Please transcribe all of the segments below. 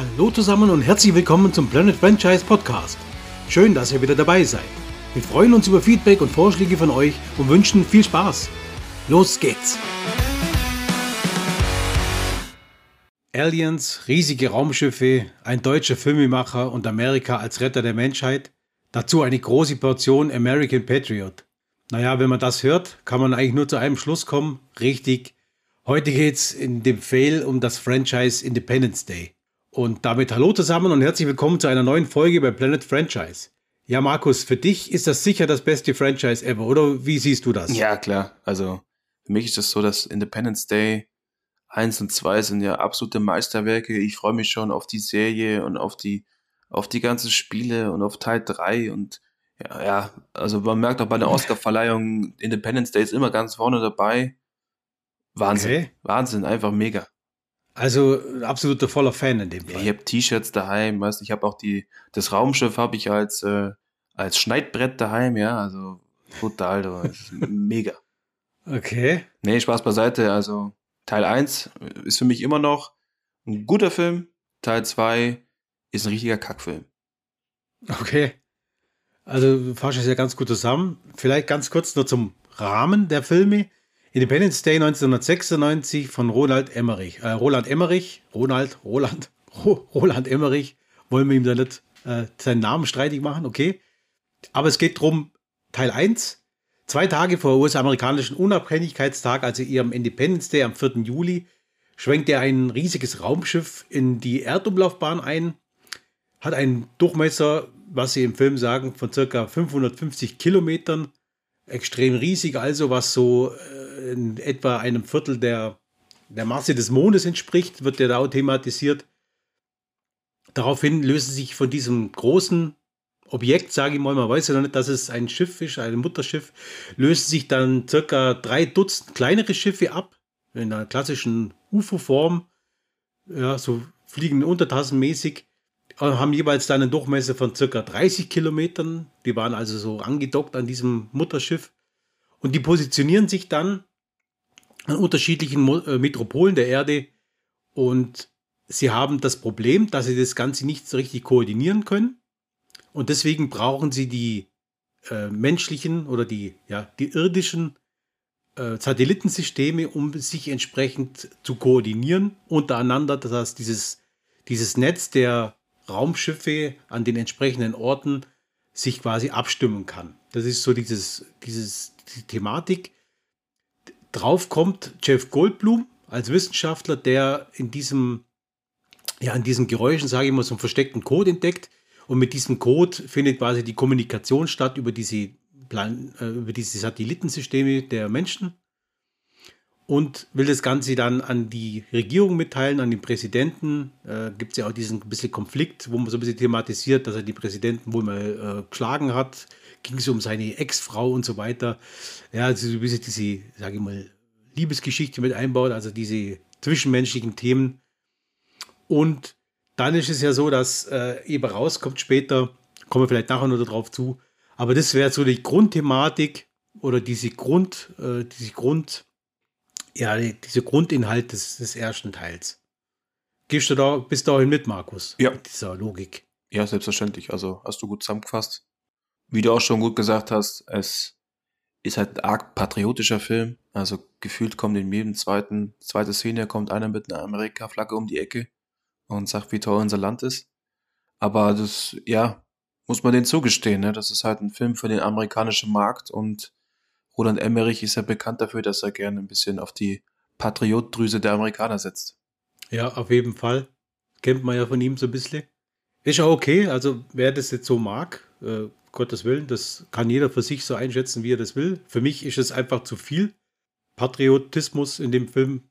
Hallo zusammen und herzlich willkommen zum Planet Franchise Podcast. Schön, dass ihr wieder dabei seid. Wir freuen uns über Feedback und Vorschläge von euch und wünschen viel Spaß. Los geht's! Aliens, riesige Raumschiffe, ein deutscher Filmemacher und Amerika als Retter der Menschheit, dazu eine große Portion American Patriot. Naja, wenn man das hört, kann man eigentlich nur zu einem Schluss kommen. Richtig, heute geht's in dem Fail um das Franchise Independence Day. Und damit hallo zusammen und herzlich willkommen zu einer neuen Folge bei Planet Franchise. Ja, Markus, für dich ist das sicher das beste Franchise ever, oder wie siehst du das? Ja, klar. Also für mich ist das so, dass Independence Day 1 und 2 sind ja absolute Meisterwerke. Ich freue mich schon auf die Serie und auf die, auf die ganzen Spiele und auf Teil 3 und ja, ja, also man merkt auch bei der Oscar-Verleihung, Independence Day ist immer ganz vorne dabei. Wahnsinn. Okay. Wahnsinn, einfach mega. Also ein absoluter voller Fan in dem Fall. Ja, ich habe T-Shirts daheim, weißt ich habe auch die, das Raumschiff habe ich als, äh, als Schneidbrett daheim, ja, also total, mega. Okay. Nee, Spaß beiseite, also Teil 1 ist für mich immer noch ein guter Film. Teil 2 ist ein richtiger Kackfilm. Okay. Also fasst es ja ganz gut zusammen. Vielleicht ganz kurz nur zum Rahmen der Filme. Independence Day 1996 von Ronald Emmerich. Äh, Roland Emmerich, Ronald, Roland, Roland Emmerich. Wollen wir ihm da nicht äh, seinen Namen streitig machen, okay. Aber es geht darum, Teil 1, Zwei Tage vor US-amerikanischen Unabhängigkeitstag, also ihrem Independence Day am 4. Juli, schwenkt er ein riesiges Raumschiff in die Erdumlaufbahn ein, hat einen Durchmesser, was sie im Film sagen, von circa 550 Kilometern, extrem riesig, also was so äh, in etwa einem Viertel der, der Masse des Mondes entspricht, wird der da auch thematisiert. Daraufhin lösen sich von diesem großen Objekt, sage ich mal, man weiß ja noch nicht, dass es ein Schiff ist, ein Mutterschiff, lösen sich dann circa drei Dutzend kleinere Schiffe ab, in einer klassischen UFO-Form, ja, so fliegen untertassenmäßig, haben jeweils dann einen Durchmesser von circa 30 Kilometern. Die waren also so angedockt an diesem Mutterschiff. Und die positionieren sich dann an unterschiedlichen äh, Metropolen der Erde und sie haben das Problem, dass sie das Ganze nicht so richtig koordinieren können. Und deswegen brauchen sie die äh, menschlichen oder die, ja, die irdischen äh, Satellitensysteme, um sich entsprechend zu koordinieren untereinander. Das heißt, dieses, dieses Netz der Raumschiffe an den entsprechenden Orten sich quasi abstimmen kann. Das ist so dieses, dieses, die Thematik. Drauf kommt Jeff Goldblum als Wissenschaftler, der in diesem, ja, in diesen Geräuschen, sage ich mal, so einen versteckten Code entdeckt, und mit diesem Code findet quasi die Kommunikation statt über diese, äh, über diese Satellitensysteme der Menschen und will das Ganze dann an die Regierung mitteilen, an den Präsidenten. Äh, Gibt es ja auch diesen bisschen Konflikt, wo man so ein bisschen thematisiert, dass er die Präsidenten wohl mal äh, geschlagen hat. Ging es um seine Ex-Frau und so weiter. Ja, also so ein bisschen diese, sage ich mal, Liebesgeschichte mit einbaut, also diese zwischenmenschlichen Themen. Und dann ist es ja so, dass äh, eben rauskommt später, kommen wir vielleicht nachher noch darauf zu, aber das wäre so die Grundthematik oder diese Grund, äh, diese Grund, ja, diese Grundinhalt des, des ersten Teils. Gehst du da, bist du dahin mit, Markus? Ja. Mit dieser Logik. Ja, selbstverständlich. Also hast du gut zusammengefasst. Wie du auch schon gut gesagt hast, es ist halt ein arg patriotischer Film. Also gefühlt kommt in jedem zweiten, zweite Szene kommt einer mit einer Amerika-Flagge um die Ecke und sagt, wie toll unser Land ist. Aber das, ja, muss man denen zugestehen, ne? Das ist halt ein Film für den amerikanischen Markt und Roland Emmerich ist ja bekannt dafür, dass er gerne ein bisschen auf die Patriotdrüse der Amerikaner setzt. Ja, auf jeden Fall. Kennt man ja von ihm so ein bisschen. Ist ja okay, also wer das jetzt so mag, äh, Gottes Willen, das kann jeder für sich so einschätzen, wie er das will. Für mich ist es einfach zu viel Patriotismus in dem Film.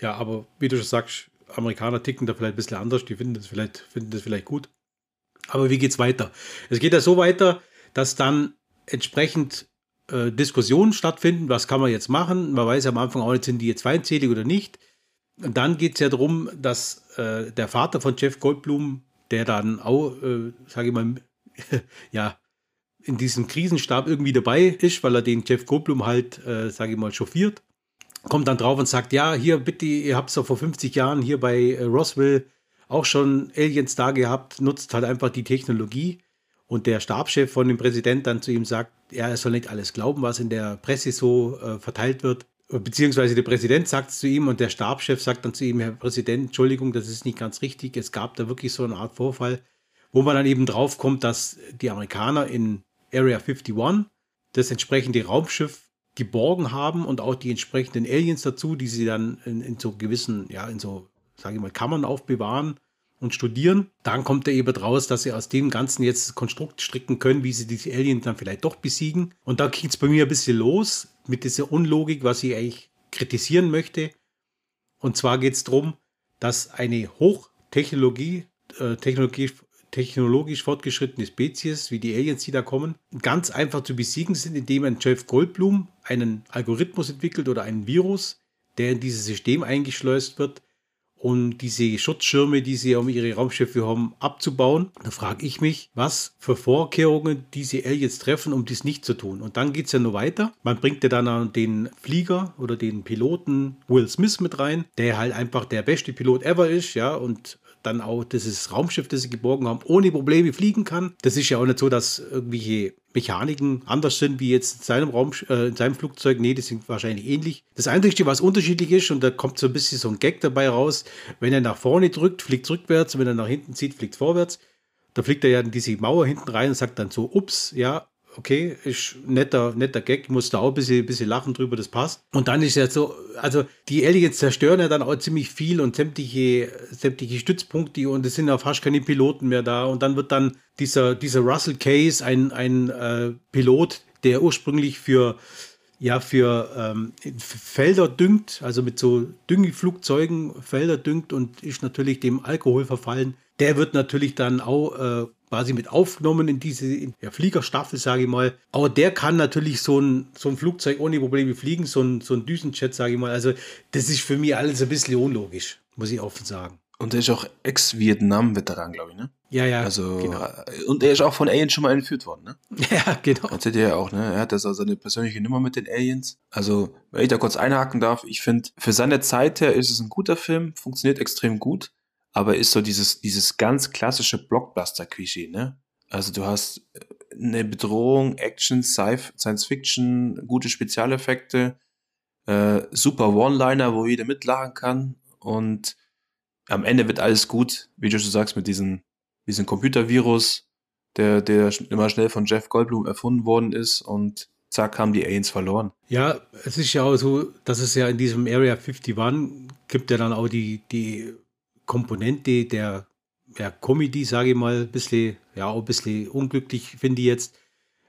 Ja, aber wie du schon sagst, Amerikaner ticken da vielleicht ein bisschen anders, die finden das vielleicht, finden das vielleicht gut. Aber wie geht's weiter? Es geht ja so weiter, dass dann entsprechend äh, Diskussionen stattfinden, was kann man jetzt machen. Man weiß ja am Anfang auch nicht, sind die jetzt feindselig oder nicht. Und dann geht es ja darum, dass äh, der Vater von Jeff Goldblum, der dann auch, äh, sage ich mal, ja, in diesem Krisenstab irgendwie dabei ist, weil er den Jeff Goldblum halt, äh, sage ich mal, chauffiert kommt dann drauf und sagt, ja, hier bitte, ihr habt es doch vor 50 Jahren hier bei äh, Roswell auch schon Aliens da gehabt, nutzt halt einfach die Technologie. Und der Stabschef von dem Präsident dann zu ihm sagt, ja, er soll nicht alles glauben, was in der Presse so äh, verteilt wird. Beziehungsweise der Präsident sagt es zu ihm und der Stabschef sagt dann zu ihm, Herr Präsident, Entschuldigung, das ist nicht ganz richtig. Es gab da wirklich so eine Art Vorfall, wo man dann eben drauf kommt, dass die Amerikaner in Area 51 das entsprechende Raumschiff geborgen haben und auch die entsprechenden Aliens dazu, die sie dann in, in so gewissen, ja, in so, sage ich mal, Kammern aufbewahren und studieren. Dann kommt er eben raus, dass sie aus dem Ganzen jetzt das Konstrukt stricken können, wie sie diese Aliens dann vielleicht doch besiegen. Und da geht es bei mir ein bisschen los mit dieser Unlogik, was ich eigentlich kritisieren möchte. Und zwar geht es darum, dass eine Hochtechnologie, äh, Technologie technologisch fortgeschrittene Spezies, wie die Aliens, die da kommen, ganz einfach zu besiegen sind, indem ein Jeff Goldblum einen Algorithmus entwickelt oder einen Virus, der in dieses System eingeschleust wird, um diese Schutzschirme, die sie um ihre Raumschiffe haben, abzubauen. Da frage ich mich, was für Vorkehrungen diese Aliens treffen, um dies nicht zu tun. Und dann geht es ja nur weiter. Man bringt ja dann den Flieger oder den Piloten Will Smith mit rein, der halt einfach der beste Pilot ever ist, ja, und dann auch dieses Raumschiff, das sie geborgen haben, ohne Probleme fliegen kann. Das ist ja auch nicht so, dass irgendwelche Mechaniken anders sind wie jetzt in seinem Raum, äh, in seinem Flugzeug. Nee, die sind wahrscheinlich ähnlich. Das Einzige, was unterschiedlich ist, und da kommt so ein bisschen so ein Gag dabei raus, wenn er nach vorne drückt, fliegt rückwärts, und wenn er nach hinten zieht, fliegt vorwärts. Da fliegt er ja in diese Mauer hinten rein und sagt dann so, ups, ja, okay, ist netter, netter Gag, muss da auch ein bisschen, ein bisschen lachen drüber, das passt. Und dann ist ja so, also die Aliens zerstören ja dann auch ziemlich viel und sämtliche, sämtliche Stützpunkte und es sind ja fast keine Piloten mehr da. Und dann wird dann dieser, dieser Russell Case, ein, ein äh, Pilot, der ursprünglich für ja, für ähm, Felder düngt, also mit so Düngeflugzeugen Felder düngt und ist natürlich dem Alkohol verfallen. Der wird natürlich dann auch äh, quasi mit aufgenommen in diese der Fliegerstaffel, sage ich mal. Aber der kann natürlich so ein, so ein Flugzeug ohne Probleme fliegen, so ein, so ein Düsenjet, sage ich mal. Also das ist für mich alles ein bisschen unlogisch, muss ich offen sagen. Und er ist auch Ex-Vietnam-Veteran, glaube ich, ne? Ja, ja. Also, genau. Äh, und er ist auch von Aliens schon mal entführt worden, ne? Ja, genau. Erzählt er ja auch, ne? Er hat das also seine persönliche Nummer mit den Aliens. Also, wenn ich da kurz einhaken darf, ich finde, für seine Zeit her ist es ein guter Film, funktioniert extrem gut aber ist so dieses, dieses ganz klassische Blockbuster-Klischee, ne? Also du hast äh, eine Bedrohung, Action, Science Fiction, gute Spezialeffekte, äh, super One-Liner, wo jeder mitlachen kann und am Ende wird alles gut, wie du schon sagst, mit diesem, diesem Computervirus, der, der immer schnell von Jeff Goldblum erfunden worden ist und zack, haben die Aliens verloren. Ja, es ist ja auch so, dass es ja in diesem Area 51 gibt ja dann auch die, die Komponente der ja, Comedy, sage ich mal, ein bisschen, ja, ein bisschen unglücklich, finde ich jetzt.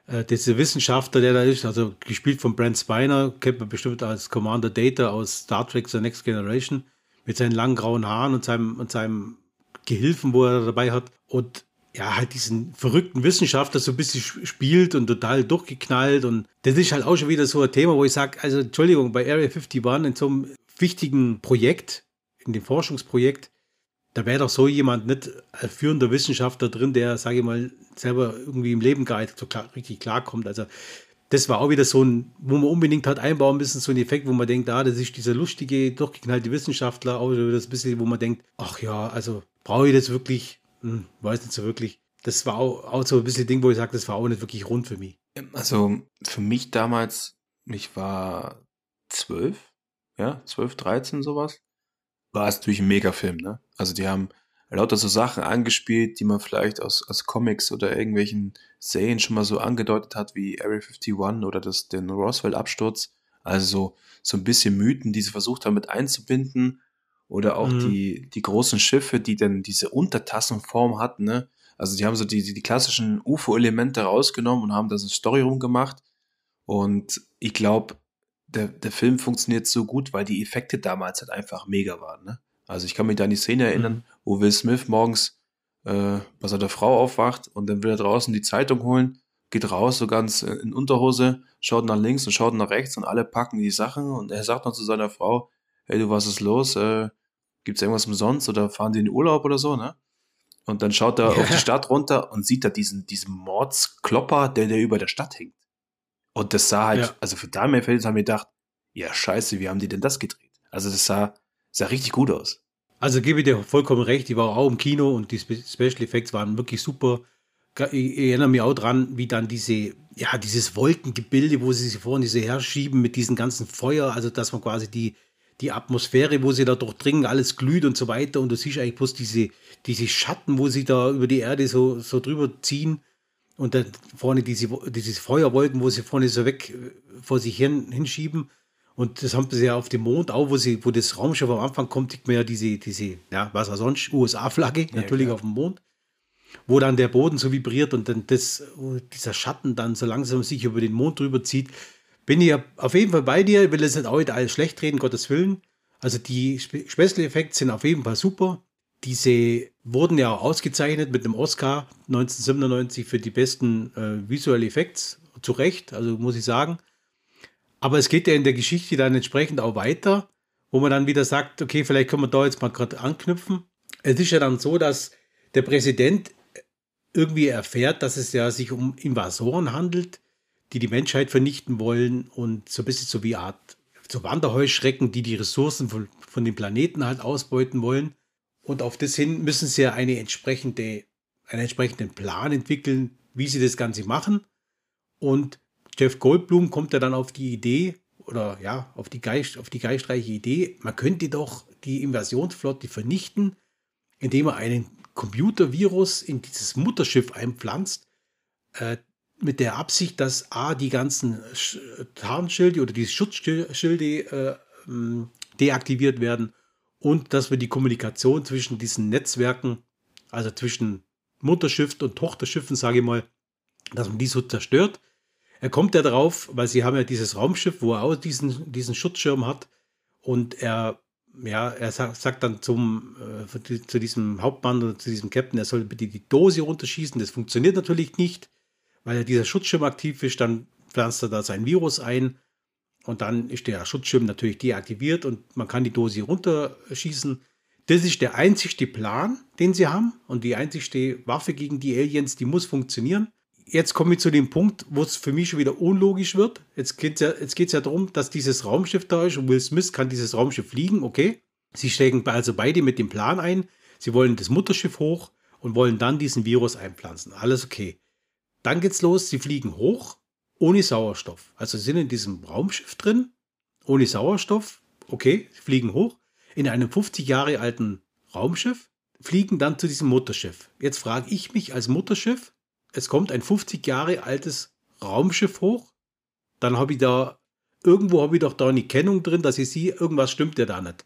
Äh, dieser Wissenschaftler, der da ist, also gespielt von Brent Spiner, kennt man bestimmt als Commander Data aus Star Trek The Next Generation, mit seinen langen grauen Haaren und seinem, und seinem Gehilfen, wo er dabei hat. Und ja, halt diesen verrückten Wissenschaftler so ein bisschen spielt und total durchgeknallt. Und das ist halt auch schon wieder so ein Thema, wo ich sage, also Entschuldigung, bei Area 51 in so einem wichtigen Projekt, in dem Forschungsprojekt, da wäre doch so jemand nicht als führender Wissenschaftler drin, der, sage ich mal, selber irgendwie im Leben gar nicht so klar, richtig klarkommt. Also das war auch wieder so ein, wo man unbedingt hat einbauen müssen, so ein Effekt, wo man denkt, ah, das ist dieser lustige, durchgeknallte Wissenschaftler, auch das bisschen, wo man denkt, ach ja, also brauche ich das wirklich? Hm, weiß nicht so wirklich. Das war auch, auch so ein bisschen Ding, wo ich sage, das war auch nicht wirklich rund für mich. Also für mich damals, ich war zwölf, ja, zwölf, dreizehn sowas war es natürlich ein Megafilm, ne? Also die haben lauter so Sachen angespielt, die man vielleicht aus, aus Comics oder irgendwelchen Serien schon mal so angedeutet hat, wie Area 51 oder das, den Roswell-Absturz. Also so, so ein bisschen Mythen, die sie versucht haben mit einzubinden. Oder auch mhm. die, die großen Schiffe, die dann diese Untertassenform hatten, ne? Also die haben so die, die, die klassischen UFO-Elemente rausgenommen und haben da so eine Story rumgemacht. Und ich glaube, der, der Film funktioniert so gut, weil die Effekte damals halt einfach mega waren. Ne? Also ich kann mich da an die Szene erinnern, mhm. wo Will Smith morgens äh, bei seiner Frau aufwacht und dann will er draußen die Zeitung holen, geht raus so ganz in Unterhose, schaut nach links und schaut nach rechts und alle packen die Sachen und er sagt noch zu seiner Frau, hey du, was ist los? Äh, Gibt es irgendwas umsonst oder fahren die in den Urlaub oder so, ne? Und dann schaut er ja. auf die Stadt runter und sieht da diesen, diesen Mordsklopper, der, der über der Stadt hängt. Und das sah halt, ja. also für Damenfelds haben wir gedacht, ja, scheiße, wie haben die denn das gedreht? Also das sah, sah richtig gut aus. Also gebe ich dir vollkommen recht, ich war auch im Kino und die Special Effects waren wirklich super. Ich erinnere mich auch dran, wie dann diese, ja, dieses Wolkengebilde, wo sie sich vorne diese herschieben mit diesem ganzen Feuer, also dass man quasi die, die Atmosphäre, wo sie da durchdringen, alles glüht und so weiter. Und du siehst eigentlich bloß diese, diese Schatten, wo sie da über die Erde so, so drüber ziehen. Und dann vorne diese, diese Feuerwolken, wo sie vorne so weg vor sich hin, hinschieben. Und das haben sie ja auf dem Mond auch, wo, sie, wo das Raumschiff am Anfang kommt, sieht man ja diese, diese ja, was auch sonst, USA-Flagge, natürlich klar. auf dem Mond, wo dann der Boden so vibriert und dann das, dieser Schatten dann so langsam sich über den Mond drüber zieht. Bin ich auf jeden Fall bei dir, ich will jetzt nicht heute alles schlecht reden, Gottes Willen. Also die Special Effects sind auf jeden Fall super. Diese wurden ja auch ausgezeichnet mit dem Oscar 1997 für die besten äh, Visual Effects. Zu Recht, also muss ich sagen. Aber es geht ja in der Geschichte dann entsprechend auch weiter, wo man dann wieder sagt, okay, vielleicht können wir da jetzt mal gerade anknüpfen. Es ist ja dann so, dass der Präsident irgendwie erfährt, dass es ja sich um Invasoren handelt, die die Menschheit vernichten wollen und so ein bisschen so wie Art so Wanderheuschrecken, die die Ressourcen von, von dem Planeten halt ausbeuten wollen. Und auf das hin müssen sie ja eine entsprechende, einen entsprechenden Plan entwickeln, wie sie das Ganze machen. Und Jeff Goldblum kommt ja dann auf die Idee, oder ja, auf die, Geist, auf die geistreiche Idee, man könnte doch die Invasionsflotte vernichten, indem er einen Computervirus in dieses Mutterschiff einpflanzt, äh, mit der Absicht, dass A, die ganzen Tarnschilde oder die Schutzschilde äh, deaktiviert werden und dass wir die Kommunikation zwischen diesen Netzwerken, also zwischen Mutterschiff und Tochterschiffen, sage ich mal, dass man die so zerstört er kommt ja drauf, weil sie haben ja dieses Raumschiff, wo er auch diesen, diesen Schutzschirm hat. Und er, ja, er sagt, dann zum, äh, zu diesem Hauptmann oder zu diesem Captain, er soll bitte die Dose runterschießen. Das funktioniert natürlich nicht, weil ja dieser Schutzschirm aktiv ist. Dann pflanzt er da sein Virus ein. Und dann ist der Schutzschirm natürlich deaktiviert und man kann die Dose runterschießen. Das ist der einzigste Plan, den sie haben. Und die einzigste Waffe gegen die Aliens, die muss funktionieren jetzt komme ich zu dem Punkt, wo es für mich schon wieder unlogisch wird. Jetzt geht es ja, ja darum, dass dieses Raumschiff da ist und Will Smith kann dieses Raumschiff fliegen, okay. Sie steigen also beide mit dem Plan ein. Sie wollen das Mutterschiff hoch und wollen dann diesen Virus einpflanzen. Alles okay. Dann geht's los, sie fliegen hoch ohne Sauerstoff. Also sind in diesem Raumschiff drin, ohne Sauerstoff, okay, fliegen hoch in einem 50 Jahre alten Raumschiff, fliegen dann zu diesem Mutterschiff. Jetzt frage ich mich als Mutterschiff, es kommt ein 50 Jahre altes Raumschiff hoch, dann habe ich da, irgendwo habe ich doch da eine Kennung drin, dass ich sehe, irgendwas stimmt ja da nicht.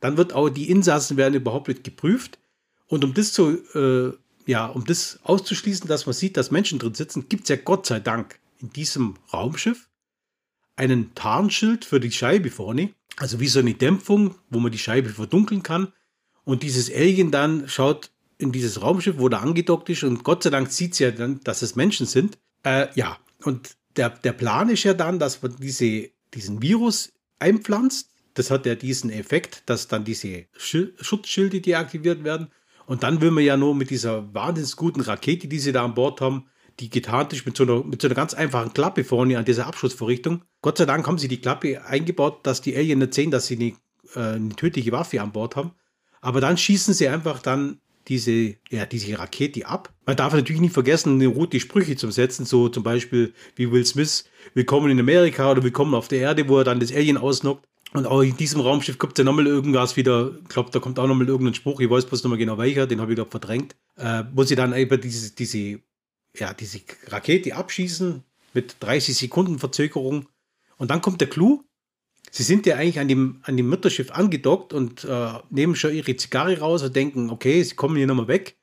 Dann wird auch die Insassen werden überhaupt nicht geprüft. Und um das zu, äh, ja, um das auszuschließen, dass man sieht, dass Menschen drin sitzen, gibt es ja Gott sei Dank in diesem Raumschiff einen Tarnschild für die Scheibe vorne. Also wie so eine Dämpfung, wo man die Scheibe verdunkeln kann. Und dieses Alien dann schaut in dieses Raumschiff, wo da angedockt ist und Gott sei Dank sieht es ja dann, dass es Menschen sind. Äh, ja, und der, der Plan ist ja dann, dass man diese, diesen Virus einpflanzt. Das hat ja diesen Effekt, dass dann diese Schutzschilde deaktiviert werden. Und dann will man ja nur mit dieser wahnsinnig guten Rakete, die sie da an Bord haben, die getarnt ist mit so, einer, mit so einer ganz einfachen Klappe vorne an dieser Abschussvorrichtung. Gott sei Dank haben sie die Klappe eingebaut, dass die Alien nicht sehen, dass sie eine, äh, eine tödliche Waffe an Bord haben. Aber dann schießen sie einfach dann diese, ja, diese Rakete ab. Man darf natürlich nicht vergessen, eine rote Sprüche zu setzen, so zum Beispiel wie Will Smith, Willkommen in Amerika oder Willkommen auf der Erde, wo er dann das Alien ausnockt. Und auch in diesem Raumschiff kommt ja nochmal irgendwas wieder, ich glaube, da kommt auch nochmal irgendein Spruch, ich weiß bloß nochmal genau welcher, den habe ich doch verdrängt, äh, wo sie dann eben diese, diese, ja, diese Rakete abschießen mit 30 Sekunden Verzögerung. Und dann kommt der Clou, Sie sind ja eigentlich an dem, an dem Mutterschiff angedockt und äh, nehmen schon ihre Zigarre raus und denken, okay, sie kommen hier nochmal weg,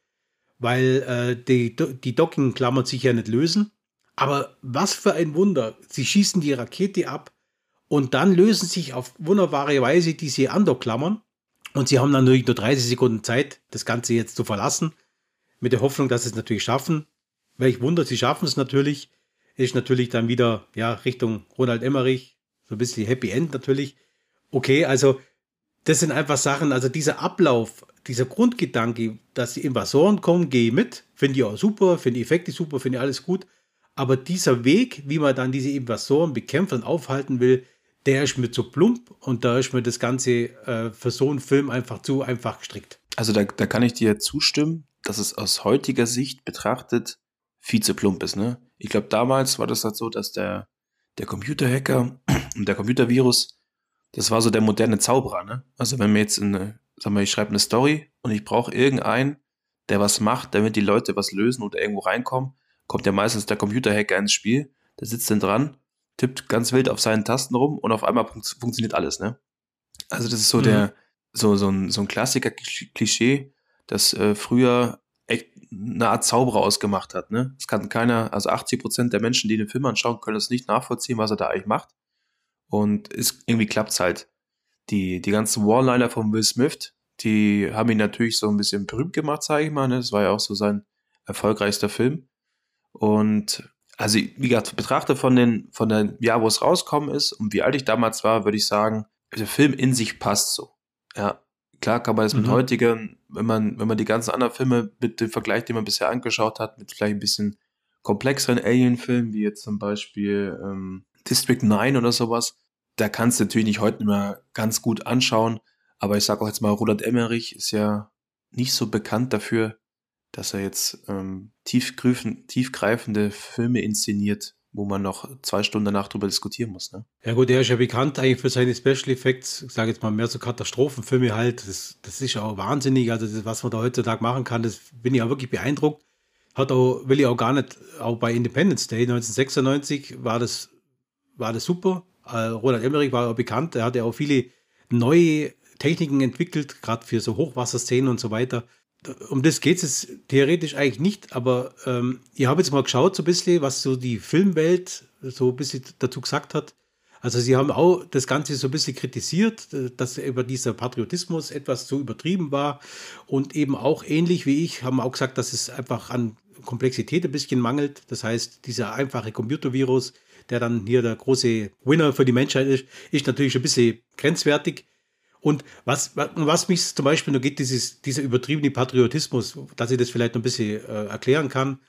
weil äh, die, die Docking-Klammern sich ja nicht lösen. Aber was für ein Wunder. Sie schießen die Rakete ab und dann lösen sich auf wunderbare Weise diese Andockklammern. Und sie haben dann natürlich nur 30 Sekunden Zeit, das Ganze jetzt zu verlassen. Mit der Hoffnung, dass sie es natürlich schaffen. Welch Wunder, sie schaffen es natürlich. Ist natürlich dann wieder ja, Richtung Ronald Emmerich, so ein bisschen Happy End natürlich. Okay, also das sind einfach Sachen, also dieser Ablauf, dieser Grundgedanke, dass die Invasoren kommen, gehe mit, finde ich auch super, finde die Effekte super, finde ich alles gut. Aber dieser Weg, wie man dann diese Invasoren bekämpft und aufhalten will, der ist mir zu plump und da ist mir das Ganze äh, für so einen Film einfach zu einfach gestrickt. Also da, da kann ich dir zustimmen, dass es aus heutiger Sicht betrachtet viel zu plump ist. Ne? Ich glaube, damals war das halt so, dass der, der Computerhacker und der Computervirus, das war so der moderne Zauberer. Ne? Also wenn mir jetzt eine, sag mal, ich schreibe eine Story und ich brauche irgendeinen, der was macht, damit die Leute was lösen oder irgendwo reinkommen, kommt ja meistens der Computerhacker ins Spiel, der sitzt dann dran, tippt ganz wild auf seinen Tasten rum und auf einmal fun funktioniert alles, ne? Also das ist so mhm. der, so, so ein, so ein Klassiker-Klischee, das äh, früher eine Art Zauberer ausgemacht hat, ne? Es kann keiner, also 80 Prozent der Menschen, die den Film anschauen, können es nicht nachvollziehen, was er da eigentlich macht. Und es, irgendwie klappt's halt. Die, die ganzen Warliner von Will Smith, die haben ihn natürlich so ein bisschen berühmt gemacht, sage ich mal. Ne? Das war ja auch so sein erfolgreichster Film. Und also, wie gesagt, betrachte von den, von dem Jahr, wo es rauskommen ist und wie alt ich damals war, würde ich sagen, der Film in sich passt so. Ja, klar kann man das mhm. mit heutigen, wenn man, wenn man die ganzen anderen Filme mit dem Vergleich, den man bisher angeschaut hat, mit vielleicht ein bisschen komplexeren Alien-Filmen, wie jetzt zum Beispiel ähm, District 9 oder sowas, da kannst du natürlich nicht heute mehr ganz gut anschauen. Aber ich sage auch jetzt mal, Roland Emmerich ist ja nicht so bekannt dafür, dass er jetzt ähm, tiefgreifende Filme inszeniert, wo man noch zwei Stunden danach drüber diskutieren muss. Ne? Ja gut, er ist ja bekannt eigentlich für seine Special Effects, ich sage jetzt mal mehr so Katastrophenfilme halt. Das, das ist ja auch wahnsinnig. Also das, was man da heutzutage machen kann, das bin ich auch wirklich beeindruckt. Hat auch, will ich auch gar nicht, auch bei Independence Day 1996 war das, war das super. Äh, Roland Emmerich war auch bekannt, er hat ja auch viele neue Techniken entwickelt, gerade für so Hochwasserszenen und so weiter um das geht es theoretisch eigentlich nicht, aber ähm, ich habe jetzt mal geschaut, so ein bisschen, was so die Filmwelt so ein bisschen dazu gesagt hat. Also sie haben auch das Ganze so ein bisschen kritisiert, dass über dieser Patriotismus etwas zu übertrieben war und eben auch ähnlich wie ich haben auch gesagt, dass es einfach an Komplexität ein bisschen mangelt. Das heißt, dieser einfache Computervirus, der dann hier der große Winner für die Menschheit ist, ist natürlich ein bisschen grenzwertig. Und was, was mich zum Beispiel noch geht, dieses, dieser übertriebene Patriotismus, dass ich das vielleicht noch ein bisschen äh, erklären kann.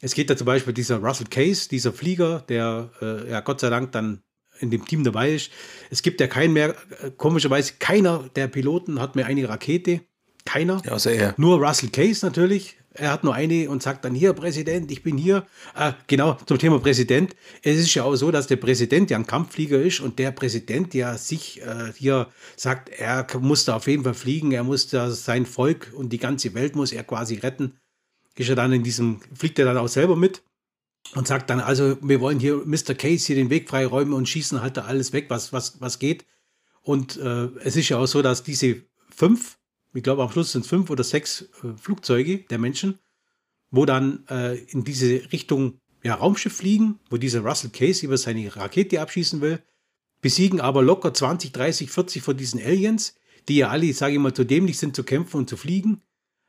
Es geht da zum Beispiel dieser Russell Case, dieser Flieger, der äh, ja Gott sei Dank dann in dem Team dabei ist. Es gibt ja keinen mehr, äh, komischerweise keiner der Piloten hat mehr eine Rakete. Keiner. Außer er. Nur Russell Case natürlich er hat nur eine und sagt dann hier, Präsident, ich bin hier. Äh, genau, zum Thema Präsident. Es ist ja auch so, dass der Präsident ja ein Kampfflieger ist und der Präsident ja sich äh, hier sagt, er muss da auf jeden Fall fliegen, er muss da sein Volk und die ganze Welt muss er quasi retten. Ist er dann in diesem, fliegt er dann auch selber mit und sagt dann, also wir wollen hier Mr. Case hier den Weg freiräumen und schießen halt da alles weg, was, was, was geht. Und äh, es ist ja auch so, dass diese fünf ich glaube am Schluss sind es fünf oder sechs äh, Flugzeuge der Menschen, wo dann äh, in diese Richtung ja, Raumschiff fliegen, wo dieser Russell Case über seine Rakete abschießen will, besiegen aber locker 20, 30, 40 von diesen Aliens, die ja alle, sage ich mal, zu dämlich sind zu kämpfen und zu fliegen,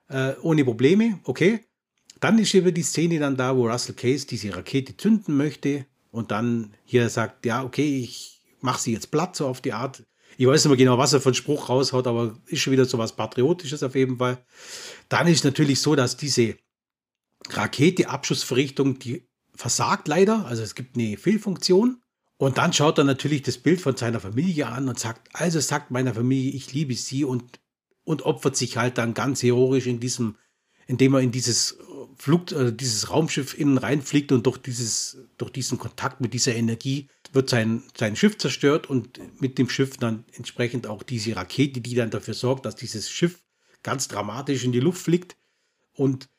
äh, ohne Probleme, okay. Dann ist eben die Szene dann da, wo Russell Case diese Rakete zünden möchte und dann hier sagt, ja, okay, ich mache sie jetzt platt, so auf die Art. Ich weiß nicht mehr genau, was er von Spruch raushaut, aber ist schon wieder so was Patriotisches auf jeden Fall. Dann ist natürlich so, dass diese Rakete-Abschussverrichtung, die versagt leider. Also es gibt eine Fehlfunktion. Und dann schaut er natürlich das Bild von seiner Familie an und sagt, also sagt meiner Familie, ich liebe sie und, und opfert sich halt dann ganz heroisch in diesem, indem er in dieses Flug, äh, dieses Raumschiff innen reinfliegt und durch dieses, durch diesen Kontakt mit dieser Energie wird sein, sein Schiff zerstört und mit dem Schiff dann entsprechend auch diese Rakete, die dann dafür sorgt, dass dieses Schiff ganz dramatisch in die Luft fliegt. Und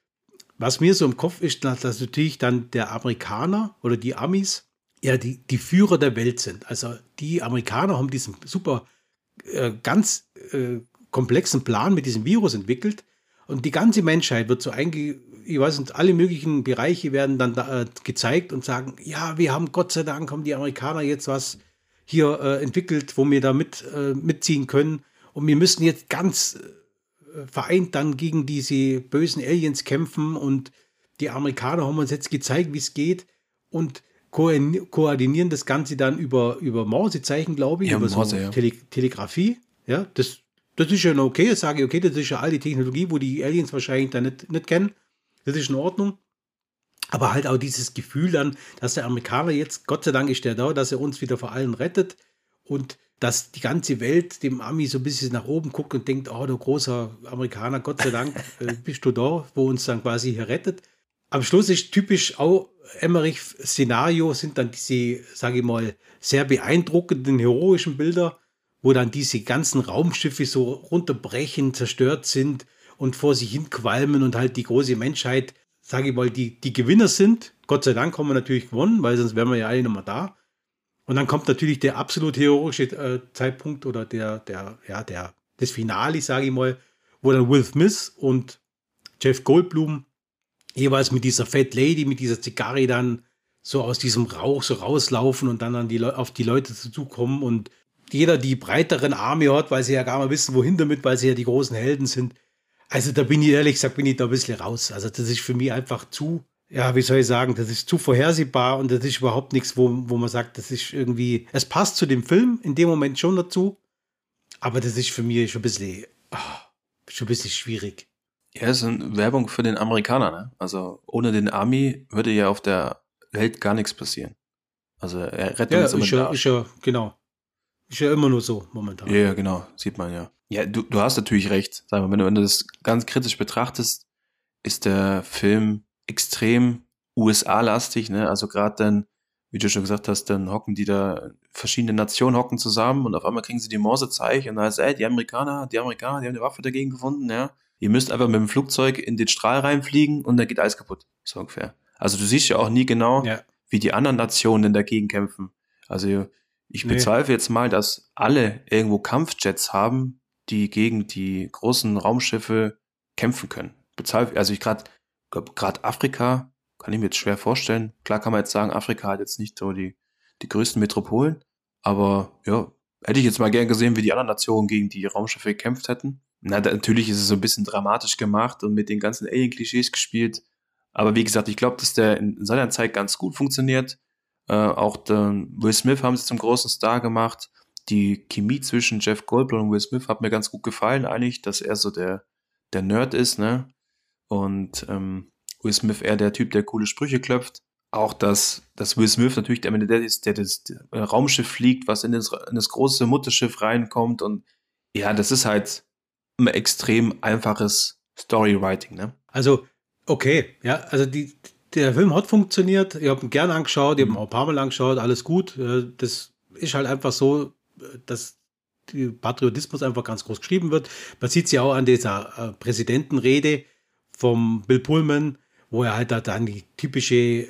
was mir so im Kopf ist, dass, dass natürlich dann der Amerikaner oder die Amis ja die, die Führer der Welt sind. Also die Amerikaner haben diesen super äh, ganz äh, komplexen Plan mit diesem Virus entwickelt und die ganze Menschheit wird so einge ich weiß nicht, alle möglichen Bereiche werden dann da, äh, gezeigt und sagen, ja, wir haben Gott sei Dank, haben die Amerikaner jetzt was hier äh, entwickelt, wo wir da mit, äh, mitziehen können. Und wir müssen jetzt ganz äh, vereint dann gegen diese bösen Aliens kämpfen. Und die Amerikaner haben uns jetzt gezeigt, wie es geht. Und ko koordinieren das Ganze dann über, über Morsezeichen, glaube ich, ja, über Morse, so ja. Tele Telegrafie. Ja, das, das ist ja okay. Das sage ich, okay, das ist ja all die Technologie, wo die Aliens wahrscheinlich da nicht, nicht kennen. Das ist in Ordnung. Aber halt auch dieses Gefühl dann, dass der Amerikaner jetzt, Gott sei Dank ist der da, dass er uns wieder vor allen rettet und dass die ganze Welt dem Ami so ein bisschen nach oben guckt und denkt, oh, du großer Amerikaner, Gott sei Dank äh, bist du da, wo uns dann quasi hier rettet. Am Schluss ist typisch auch Emmerich-Szenario, sind dann diese, sage ich mal, sehr beeindruckenden, heroischen Bilder, wo dann diese ganzen Raumschiffe so runterbrechen, zerstört sind und vor sich hin qualmen und halt die große Menschheit, sage ich mal, die, die Gewinner sind. Gott sei Dank haben wir natürlich gewonnen, weil sonst wären wir ja alle nochmal da. Und dann kommt natürlich der absolut heroische äh, Zeitpunkt oder der, der, ja, der, das Finale, sage ich mal, wo dann Will Smith und Jeff Goldblum jeweils mit dieser Fat Lady, mit dieser Zigarre dann so aus diesem Rauch so rauslaufen und dann an die auf die Leute zukommen und jeder die breiteren Arme hat, weil sie ja gar mal wissen, wohin damit, weil sie ja die großen Helden sind. Also da bin ich ehrlich gesagt, bin ich da ein bisschen raus. Also das ist für mich einfach zu, ja, wie soll ich sagen, das ist zu vorhersehbar und das ist überhaupt nichts, wo, wo man sagt, das ist irgendwie, es passt zu dem Film in dem Moment schon dazu, aber das ist für mich schon ein bisschen, oh, schon ein bisschen schwierig. Ja, es ist eine Werbung für den Amerikaner, ne? Also ohne den Army würde ja auf der Welt gar nichts passieren. Also er rettet ja, uns immer ist ja, ist ja, genau. Ist ja immer nur so momentan. Ja, ja, genau, sieht man ja. Ja, du, du hast natürlich recht. Sag mal, wenn du, wenn du das ganz kritisch betrachtest, ist der Film extrem USA-lastig, ne? Also gerade dann, wie du schon gesagt hast, dann hocken die da, verschiedene Nationen hocken zusammen und auf einmal kriegen sie die Morsezeichen und dann heißt, ey, die Amerikaner, die Amerikaner, die haben eine Waffe dagegen gefunden, ja. Ihr müsst einfach mit dem Flugzeug in den Strahl reinfliegen und dann geht alles kaputt. So ungefähr. Also du siehst ja auch nie genau, ja. wie die anderen Nationen denn dagegen kämpfen. Also ich nee. bezweifle jetzt mal, dass alle irgendwo Kampfjets haben, die gegen die großen Raumschiffe kämpfen können. Also ich gerade, gerade Afrika kann ich mir jetzt schwer vorstellen. Klar kann man jetzt sagen, Afrika hat jetzt nicht so die, die größten Metropolen, aber ja, hätte ich jetzt mal gern gesehen, wie die anderen Nationen gegen die Raumschiffe gekämpft hätten. Na, da, natürlich ist es so ein bisschen dramatisch gemacht und mit den ganzen Alien-Klischees gespielt. Aber wie gesagt, ich glaube, dass der in seiner Zeit ganz gut funktioniert. Äh, auch den Will Smith haben sie zum großen Star gemacht. Die Chemie zwischen Jeff Goldblum und Will Smith hat mir ganz gut gefallen, eigentlich, dass er so der, der Nerd ist, ne? Und ähm, Will Smith eher der Typ, der coole Sprüche klopft. Auch, dass, dass Will Smith natürlich der, der ist, der das Raumschiff fliegt, was in das, in das große Mutterschiff reinkommt. Und ja, das ist halt ein extrem einfaches Storywriting, ne? Also, okay, ja, also die, der Film hat funktioniert, ich habe ihn gern angeschaut, ich habe ihn auch ein paar Mal angeschaut, alles gut. Das ist halt einfach so, dass Patriotismus einfach ganz groß geschrieben wird. Man sieht es ja auch an dieser äh, Präsidentenrede vom Bill Pullman, wo er halt da dann die typische, äh,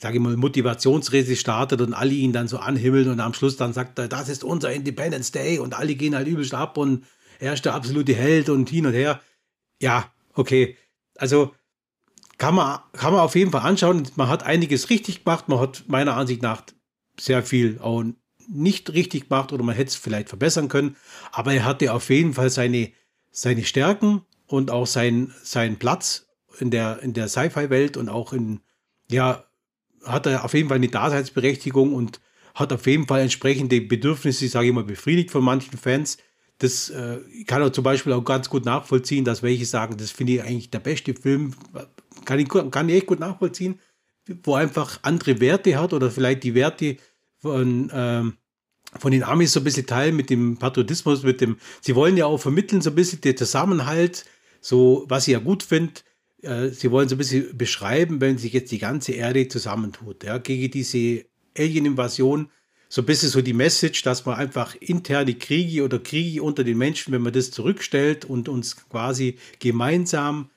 sage ich mal, Motivationsrede startet und alle ihn dann so anhimmeln und am Schluss dann sagt er, das ist unser Independence Day und alle gehen halt übelst ab und er ist der absolute Held und hin und her. Ja, okay. Also kann man, kann man auf jeden Fall anschauen. Man hat einiges richtig gemacht. Man hat meiner Ansicht nach sehr viel auch nicht richtig gemacht oder man hätte es vielleicht verbessern können. Aber er hatte auf jeden Fall seine, seine Stärken und auch sein, seinen Platz in der, in der Sci-Fi-Welt und auch in, ja, hat er auf jeden Fall eine Daseinsberechtigung und hat auf jeden Fall entsprechende Bedürfnisse, sage ich mal, befriedigt von manchen Fans. Das äh, kann er zum Beispiel auch ganz gut nachvollziehen, dass welche sagen, das finde ich eigentlich der beste Film, kann ich, kann ich echt gut nachvollziehen, wo einfach andere Werte hat oder vielleicht die Werte von, ähm, von den Amis so ein bisschen teilen mit dem Patriotismus, mit dem, sie wollen ja auch vermitteln so ein bisschen den Zusammenhalt, so was ich ja gut finde. Äh, sie wollen so ein bisschen beschreiben, wenn sich jetzt die ganze Erde zusammentut, ja, gegen diese Alien-Invasion so ein bisschen so die Message, dass man einfach interne Kriege oder Kriege unter den Menschen, wenn man das zurückstellt und uns quasi gemeinsam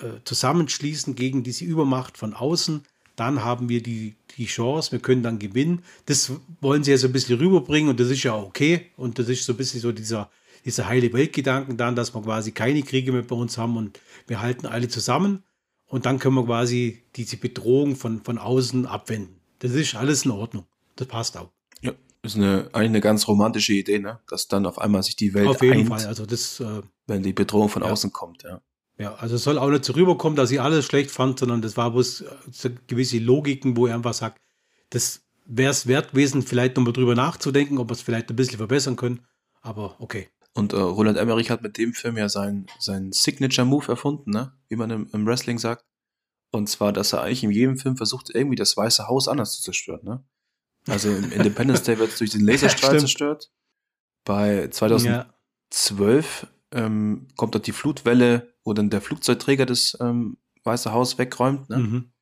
äh, zusammenschließen gegen diese Übermacht von außen, dann haben wir die, die Chance, wir können dann gewinnen. Das wollen sie ja so ein bisschen rüberbringen und das ist ja okay. Und das ist so ein bisschen so dieser, dieser heile Weltgedanken dann, dass wir quasi keine Kriege mehr bei uns haben und wir halten alle zusammen. Und dann können wir quasi diese Bedrohung von, von außen abwenden. Das ist alles in Ordnung. Das passt auch. Ist eine, eigentlich eine ganz romantische Idee, ne? Dass dann auf einmal sich die Welt Auf jeden eint, Fall, also das. Äh, wenn die Bedrohung von ja. außen kommt, ja. Ja, also es soll auch nicht so rüberkommen, dass ich alles schlecht fand, sondern das war bloß äh, so gewisse Logiken, wo er einfach sagt, das wäre es wert gewesen, vielleicht nochmal drüber nachzudenken, ob wir es vielleicht ein bisschen verbessern können. Aber okay. Und äh, Roland Emmerich hat mit dem Film ja seinen sein Signature-Move erfunden, ne? wie man im, im, Wrestling sagt. Und zwar, dass er eigentlich in jedem Film versucht, irgendwie das Weiße Haus anders zu zerstören. Ne? Also im Independence Day wird es durch den Laserstrahl zerstört. Bei 2012 ja. Ähm, kommt dort die Flutwelle, wo dann der Flugzeugträger das ähm, Weiße Haus wegräumt. Ne? Mhm.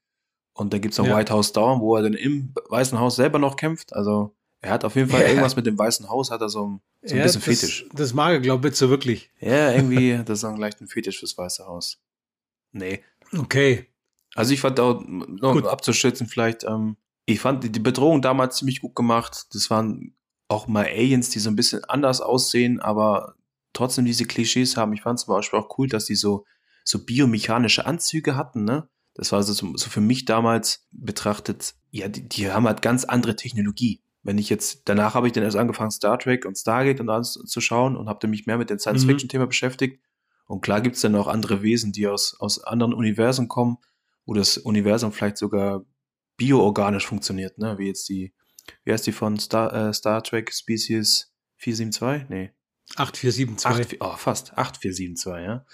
Und dann gibt es noch ja. White House Down, wo er dann im Weißen Haus selber noch kämpft. Also er hat auf jeden Fall ja. irgendwas mit dem Weißen Haus, hat er so, so ein ja, bisschen das, Fetisch. Das mag er, glaube ich, so wirklich. Ja, irgendwie, das ist auch leicht ein Fetisch fürs Weiße Haus. Nee. Okay. Also ich fand auch, noch gut. abzuschätzen vielleicht, ähm, ich fand die, die Bedrohung damals ziemlich gut gemacht. Das waren auch mal Aliens, die so ein bisschen anders aussehen, aber trotzdem diese Klischees haben. Ich fand zum Beispiel auch cool, dass die so, so biomechanische Anzüge hatten, ne? Das war so, so für mich damals betrachtet, ja, die, die haben halt ganz andere Technologie. Wenn ich jetzt, danach habe ich dann erst angefangen, Star Trek und Stargate und alles zu schauen und habe mich mehr mit dem Science-Fiction-Thema mhm. beschäftigt. Und klar gibt es dann auch andere Wesen, die aus, aus anderen Universen kommen, wo das Universum vielleicht sogar bioorganisch funktioniert, ne? Wie jetzt die, wie heißt die von Star, äh, Star Trek Species 472? Nee. 8472. 8, oh, fast. 8472, ja.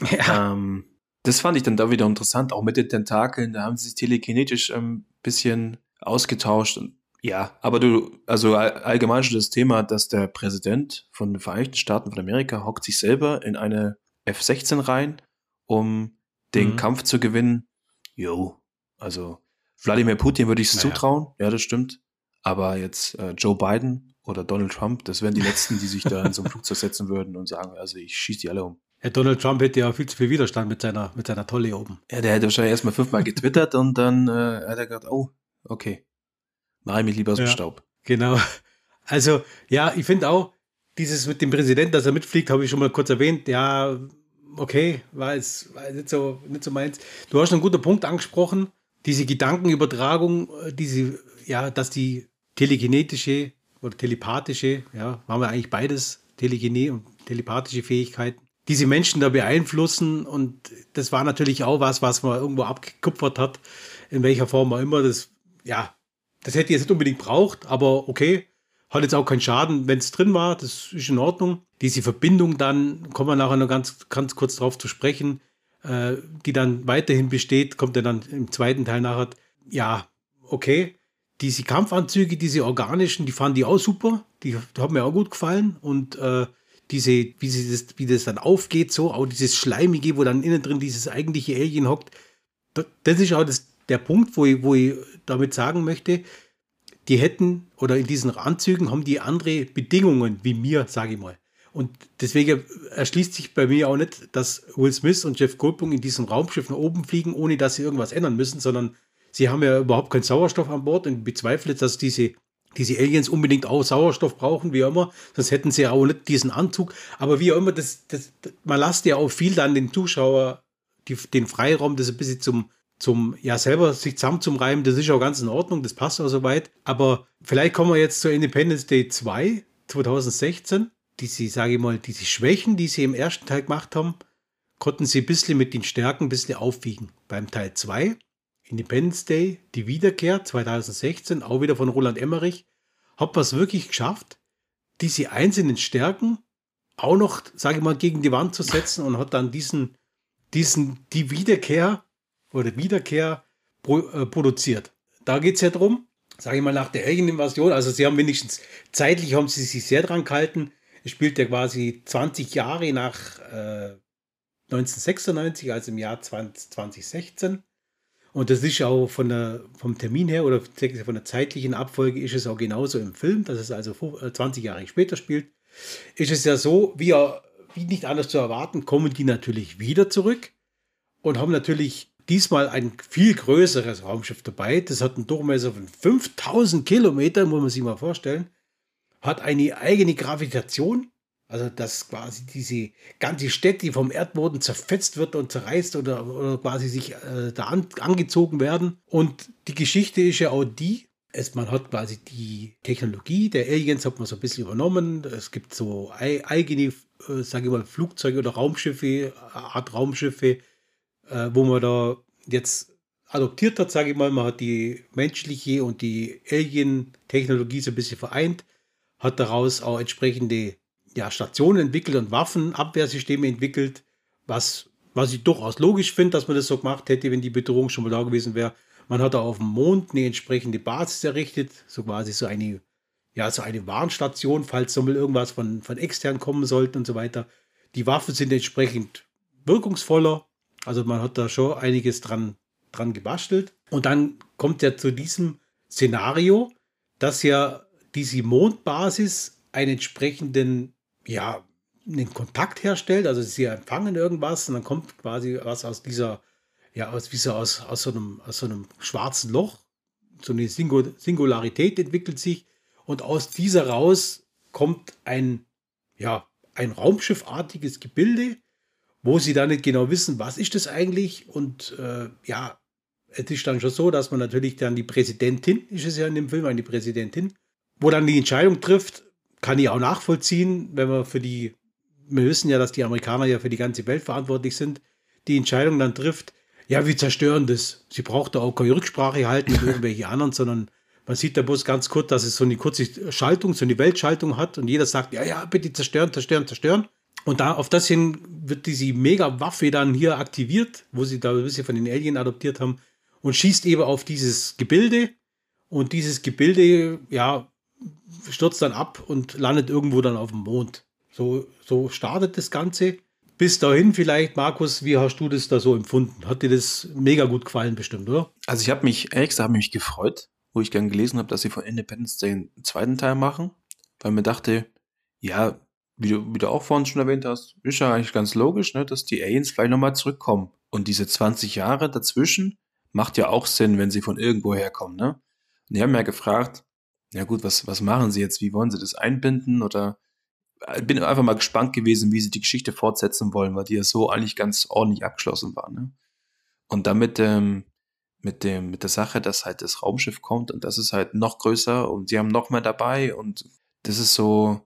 Ja. Ähm, das fand ich dann da wieder interessant, auch mit den Tentakeln, da haben sie sich telekinetisch ein ähm, bisschen ausgetauscht. Und, ja, aber du, also allgemein schon das Thema, dass der Präsident von den Vereinigten Staaten von Amerika hockt sich selber in eine F-16 rein, um den mhm. Kampf zu gewinnen. Jo, also Wladimir Putin würde ich es naja. zutrauen, ja, das stimmt. Aber jetzt äh, Joe Biden oder Donald Trump, das wären die Letzten, die sich da in so ein Flugzeug setzen würden und sagen, also ich schieße die alle um. Ja, Donald Trump hätte ja viel zu viel Widerstand mit seiner, mit seiner Tolle oben. Ja, der hätte wahrscheinlich erstmal fünfmal getwittert und dann äh, hat er gesagt, oh, okay, mache ich mich lieber aus dem ja, Staub. Genau. Also, ja, ich finde auch, dieses mit dem Präsidenten, dass er mitfliegt, habe ich schon mal kurz erwähnt. Ja, okay, war jetzt, war nicht, so, nicht so meins. Du hast einen guten Punkt angesprochen, diese Gedankenübertragung, äh, diese, ja, dass die telekinetische oder telepathische, ja, haben wir eigentlich beides, Telegene und telepathische Fähigkeiten, diese Menschen da beeinflussen. Und das war natürlich auch was, was man irgendwo abgekupfert hat, in welcher Form auch immer. Das, ja, das hätte ich jetzt nicht unbedingt braucht, aber okay. Hat jetzt auch keinen Schaden, wenn es drin war, das ist in Ordnung. Diese Verbindung dann, kommen wir nachher noch ganz, ganz kurz drauf zu sprechen, äh, die dann weiterhin besteht, kommt ja dann im zweiten Teil nachher. Ja, okay. Diese Kampfanzüge, diese organischen, die fanden die auch super. Die, die haben mir auch gut gefallen. Und äh, diese, wie, sie das, wie das dann aufgeht, so, auch dieses Schleimige, wo dann innen drin dieses eigentliche Alien hockt. Das ist auch das, der Punkt, wo ich, wo ich damit sagen möchte, die hätten, oder in diesen Anzügen haben die andere Bedingungen wie mir, sage ich mal. Und deswegen erschließt sich bei mir auch nicht, dass Will Smith und Jeff Goldblum in diesem Raumschiff nach oben fliegen, ohne dass sie irgendwas ändern müssen, sondern sie haben ja überhaupt keinen Sauerstoff an Bord und bezweifle, dass diese diese Aliens unbedingt auch Sauerstoff brauchen, wie auch immer, sonst hätten sie ja auch nicht diesen Anzug. Aber wie auch immer, das, das, man lasst ja auch viel dann den Zuschauer die, den Freiraum, das ein bisschen zum, zum, ja, selber sich zusammen zum Reimen, das ist auch ganz in Ordnung, das passt auch soweit. Aber vielleicht kommen wir jetzt zur Independence Day 2, 2016. Diese, sage ich mal, diese Schwächen, die sie im ersten Teil gemacht haben, konnten sie ein bisschen mit den Stärken ein bisschen aufwiegen. Beim Teil 2 Independence Day, die Wiederkehr 2016, auch wieder von Roland Emmerich, hat man es wirklich geschafft, diese einzelnen Stärken auch noch, sage ich mal, gegen die Wand zu setzen und hat dann diesen, diesen, die Wiederkehr oder Wiederkehr äh, produziert. Da geht es ja drum, sage ich mal, nach der Alien-Invasion, also sie haben wenigstens zeitlich haben sie sich sehr dran gehalten. Es spielt ja quasi 20 Jahre nach äh, 1996, also im Jahr 20, 2016. Und das ist auch von der, vom Termin her oder von der zeitlichen Abfolge ist es auch genauso im Film, dass es also 20 äh, Jahre später spielt. Ist es ja so, wie, wie nicht anders zu erwarten, kommen die natürlich wieder zurück und haben natürlich diesmal ein viel größeres Raumschiff dabei. Das hat einen Durchmesser von 5000 Kilometern, muss man sich mal vorstellen. Hat eine eigene Gravitation also, dass quasi diese ganze Städte die vom Erdboden zerfetzt wird und zerreißt oder, oder quasi sich äh, da an, angezogen werden. Und die Geschichte ist ja auch die, es, man hat quasi die Technologie der Aliens hat man so ein bisschen übernommen. Es gibt so eigene, äh, sage ich mal, Flugzeuge oder Raumschiffe, Art Raumschiffe, äh, wo man da jetzt adoptiert hat, sage ich mal. Man hat die menschliche und die Alien-Technologie so ein bisschen vereint, hat daraus auch entsprechende ja, Stationen entwickelt und Waffenabwehrsysteme entwickelt, was, was ich durchaus logisch finde, dass man das so gemacht hätte, wenn die Bedrohung schon mal da gewesen wäre. Man hat da auf dem Mond eine entsprechende Basis errichtet, so quasi so eine, ja, so eine Warnstation, falls so mal irgendwas von, von extern kommen sollte und so weiter. Die Waffen sind entsprechend wirkungsvoller. Also man hat da schon einiges dran, dran gebastelt. Und dann kommt ja zu diesem Szenario, dass ja diese Mondbasis einen entsprechenden, ja, einen Kontakt herstellt. Also sie empfangen irgendwas und dann kommt quasi was aus dieser, ja, aus, wie so aus, aus, so einem, aus so einem schwarzen Loch. So eine Singularität entwickelt sich und aus dieser raus kommt ein, ja, ein Raumschiffartiges Gebilde, wo sie dann nicht genau wissen, was ist das eigentlich und äh, ja, es ist dann schon so, dass man natürlich dann die Präsidentin, ist es ja in dem Film, eine Präsidentin, wo dann die Entscheidung trifft, kann ich auch nachvollziehen, wenn man für die, wir wissen ja, dass die Amerikaner ja für die ganze Welt verantwortlich sind, die Entscheidung dann trifft, ja, wir zerstören das. Sie braucht da auch keine Rücksprache halten mit irgendwelchen anderen, sondern man sieht da bloß ganz kurz, dass es so eine kurze Schaltung, so eine Weltschaltung hat und jeder sagt, ja, ja, bitte zerstören, zerstören, zerstören. Und da auf das hin wird diese Mega-Waffe dann hier aktiviert, wo sie da ein bisschen von den Alien adoptiert haben und schießt eben auf dieses Gebilde. Und dieses Gebilde, ja, stürzt dann ab und landet irgendwo dann auf dem Mond. So, so startet das Ganze. Bis dahin vielleicht, Markus, wie hast du das da so empfunden? Hat dir das mega gut gefallen bestimmt, oder? Also ich habe mich, ehrlich gesagt, mich gefreut, wo ich gern gelesen habe, dass sie von Independence Day einen zweiten Teil machen, weil mir dachte, ja, wie du, wie du auch vorhin schon erwähnt hast, ist ja eigentlich ganz logisch, ne, dass die Aliens vielleicht nochmal zurückkommen. Und diese 20 Jahre dazwischen macht ja auch Sinn, wenn sie von irgendwo herkommen, ne? Und die haben ja gefragt, ja gut, was, was machen sie jetzt? Wie wollen sie das einbinden? Oder äh, bin einfach mal gespannt gewesen, wie sie die Geschichte fortsetzen wollen, weil die ja so eigentlich ganz ordentlich abgeschlossen war, ne? Und damit, ähm, mit dem, mit der Sache, dass halt das Raumschiff kommt und das ist halt noch größer und sie haben noch mehr dabei und das ist so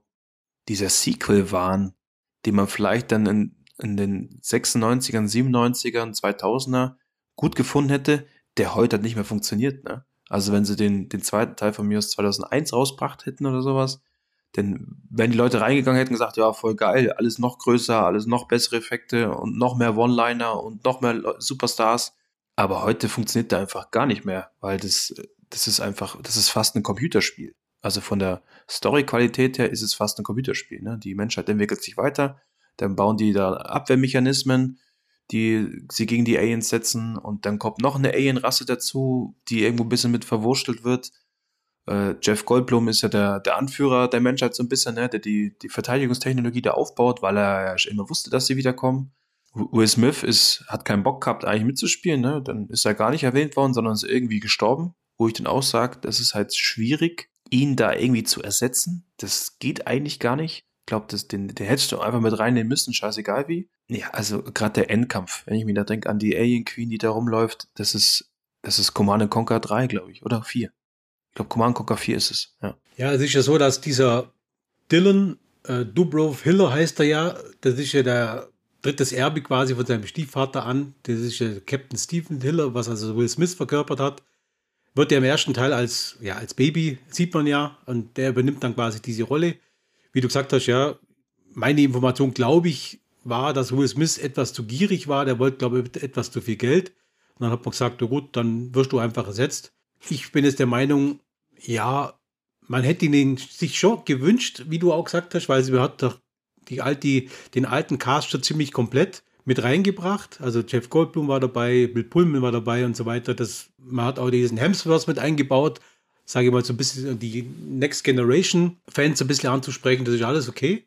dieser Sequel-Wahn, den man vielleicht dann in, in den 96ern, 97ern, 2000er gut gefunden hätte, der heute halt nicht mehr funktioniert, ne? Also wenn sie den, den zweiten Teil von mir aus 2001 rausgebracht hätten oder sowas, denn wenn die Leute reingegangen hätten und gesagt, ja, voll geil, alles noch größer, alles noch bessere Effekte und noch mehr One-Liner und noch mehr Superstars, aber heute funktioniert der einfach gar nicht mehr, weil das, das ist einfach, das ist fast ein Computerspiel. Also von der Story-Qualität her ist es fast ein Computerspiel. Ne? Die Menschheit entwickelt sich weiter, dann bauen die da Abwehrmechanismen, die sie gegen die Aliens setzen und dann kommt noch eine Alien-Rasse dazu, die irgendwo ein bisschen mit verwurstelt wird. Äh, Jeff Goldblum ist ja der, der Anführer der Menschheit so ein bisschen, ne? der die, die Verteidigungstechnologie da aufbaut, weil er ja immer wusste, dass sie wiederkommen. Will Smith ist, hat keinen Bock gehabt, eigentlich mitzuspielen, ne? Dann ist er gar nicht erwähnt worden, sondern ist irgendwie gestorben. Wo ich dann auch sage, das ist halt schwierig, ihn da irgendwie zu ersetzen. Das geht eigentlich gar nicht. Ich glaube, den, den hättest du einfach mit reinnehmen müssen, scheißegal wie. Ja, also gerade der Endkampf, wenn ich mir da denke an die Alien Queen, die da rumläuft, das ist, das ist Command Conquer 3, glaube ich, oder 4. Ich glaube, Command Conquer 4 ist es, ja. Ja, es ist ja so, dass dieser Dylan äh, Dubrov Hiller heißt er ja, das ist ja der tritt das Erbe quasi von seinem Stiefvater an. Das ist ja Captain Stephen Hiller, was also Will Smith verkörpert hat. Wird ja im ersten Teil als, ja, als Baby, sieht man ja, und der übernimmt dann quasi diese Rolle. Wie du gesagt hast, ja, meine Information, glaube ich, war, dass Will Smith etwas zu gierig war. Der wollte, glaube ich, etwas zu viel Geld. Und dann hat man gesagt, na gut, dann wirst du einfach ersetzt. Ich bin jetzt der Meinung, ja, man hätte ihn sich schon gewünscht, wie du auch gesagt hast, weil sie hat doch die alte, den alten Cast schon ziemlich komplett mit reingebracht. Also Jeff Goldblum war dabei, Bill Pullman war dabei und so weiter. Das, man hat auch diesen Hemsworth mit eingebaut, sage ich mal so ein bisschen die Next Generation Fans ein bisschen anzusprechen. Das ist alles okay.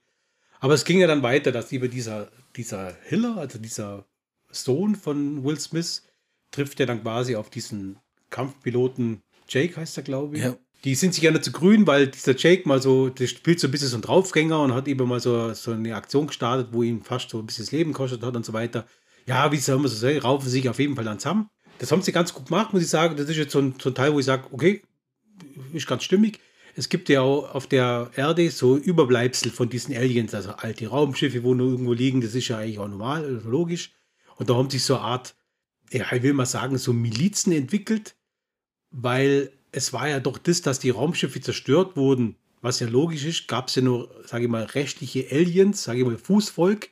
Aber es ging ja dann weiter, dass über dieser, dieser Hiller, also dieser Sohn von Will Smith, trifft ja dann quasi auf diesen Kampfpiloten Jake, heißt er, glaube ich. Ja die sind sich ja nicht zu grün, weil dieser Jake mal so, der spielt so ein bisschen so ein Draufgänger und hat eben mal so, so eine Aktion gestartet, wo ihm fast so ein bisschen das Leben kostet hat und so weiter. Ja, wie soll man so sagen, raufen sich auf jeden Fall dann zusammen. Das haben sie ganz gut gemacht, muss ich sagen. Das ist jetzt so ein, so ein Teil, wo ich sage, okay, ist ganz stimmig. Es gibt ja auch auf der Erde so Überbleibsel von diesen Aliens, also alte Raumschiffe, wo nur irgendwo liegen. Das ist ja eigentlich auch normal, logisch. Und da haben sich so eine Art, ja, ich will mal sagen, so Milizen entwickelt, weil es war ja doch das, dass die Raumschiffe zerstört wurden, was ja logisch ist, gab es ja nur, sage ich mal, rechtliche Aliens, sage ich mal, Fußvolk,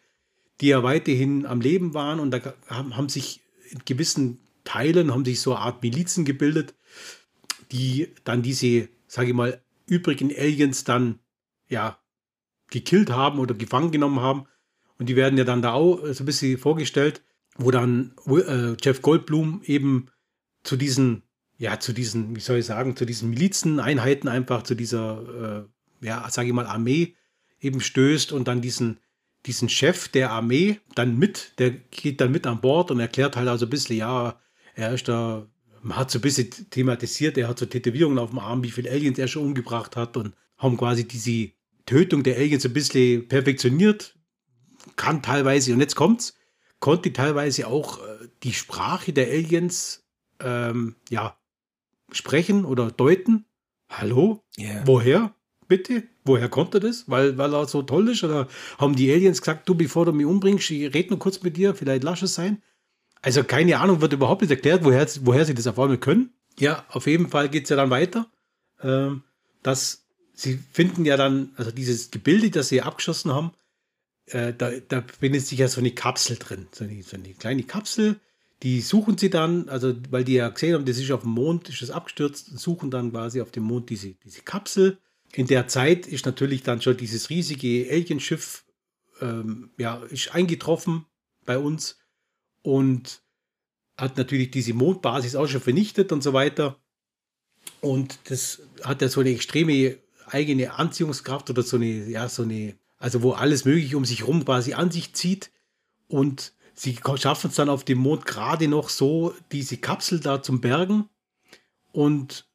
die ja weiterhin am Leben waren und da haben, haben sich in gewissen Teilen haben sich so eine Art Milizen gebildet, die dann diese, sage ich mal, übrigen Aliens dann ja gekillt haben oder gefangen genommen haben. Und die werden ja dann da auch so ein bisschen vorgestellt, wo dann äh, Jeff Goldblum eben zu diesen, ja, zu diesen, wie soll ich sagen, zu diesen Milizeneinheiten einfach, zu dieser, äh, ja, sage ich mal, Armee eben stößt und dann diesen, diesen Chef der Armee dann mit, der geht dann mit an Bord und erklärt halt also ein bisschen, ja, er ist da, man hat so ein bisschen thematisiert, er hat so Tätowierungen auf dem Arm, wie viele Aliens er schon umgebracht hat und haben quasi diese Tötung der Aliens ein bisschen perfektioniert, kann teilweise, und jetzt kommt's, konnte teilweise auch äh, die Sprache der Aliens ähm, ja, sprechen oder deuten. Hallo? Yeah. Woher? Bitte? Woher konnte das? Weil, weil er so toll ist? Oder haben die Aliens gesagt, du, bevor du mich umbringst, ich rede nur kurz mit dir, vielleicht lass es sein? Also keine Ahnung, wird überhaupt nicht erklärt, woher, woher sie das einmal können. Ja, auf jeden Fall geht es ja dann weiter, ähm, dass sie finden ja dann, also dieses Gebilde, das sie abgeschossen haben, äh, da, da befindet sich ja so eine Kapsel drin, so eine, so eine kleine Kapsel, die suchen sie dann, also weil die ja gesehen haben, das ist auf dem Mond, ist das abgestürzt, suchen dann quasi auf dem Mond diese, diese Kapsel. In der Zeit ist natürlich dann schon dieses riesige Alienschiff ähm, ja, ist eingetroffen bei uns und hat natürlich diese Mondbasis auch schon vernichtet und so weiter. Und das hat ja so eine extreme eigene Anziehungskraft oder so eine, ja, so eine, also wo alles Mögliche um sich herum quasi an sich zieht. Und sie schaffen es dann auf dem Mond gerade noch so, diese Kapsel da zum Bergen und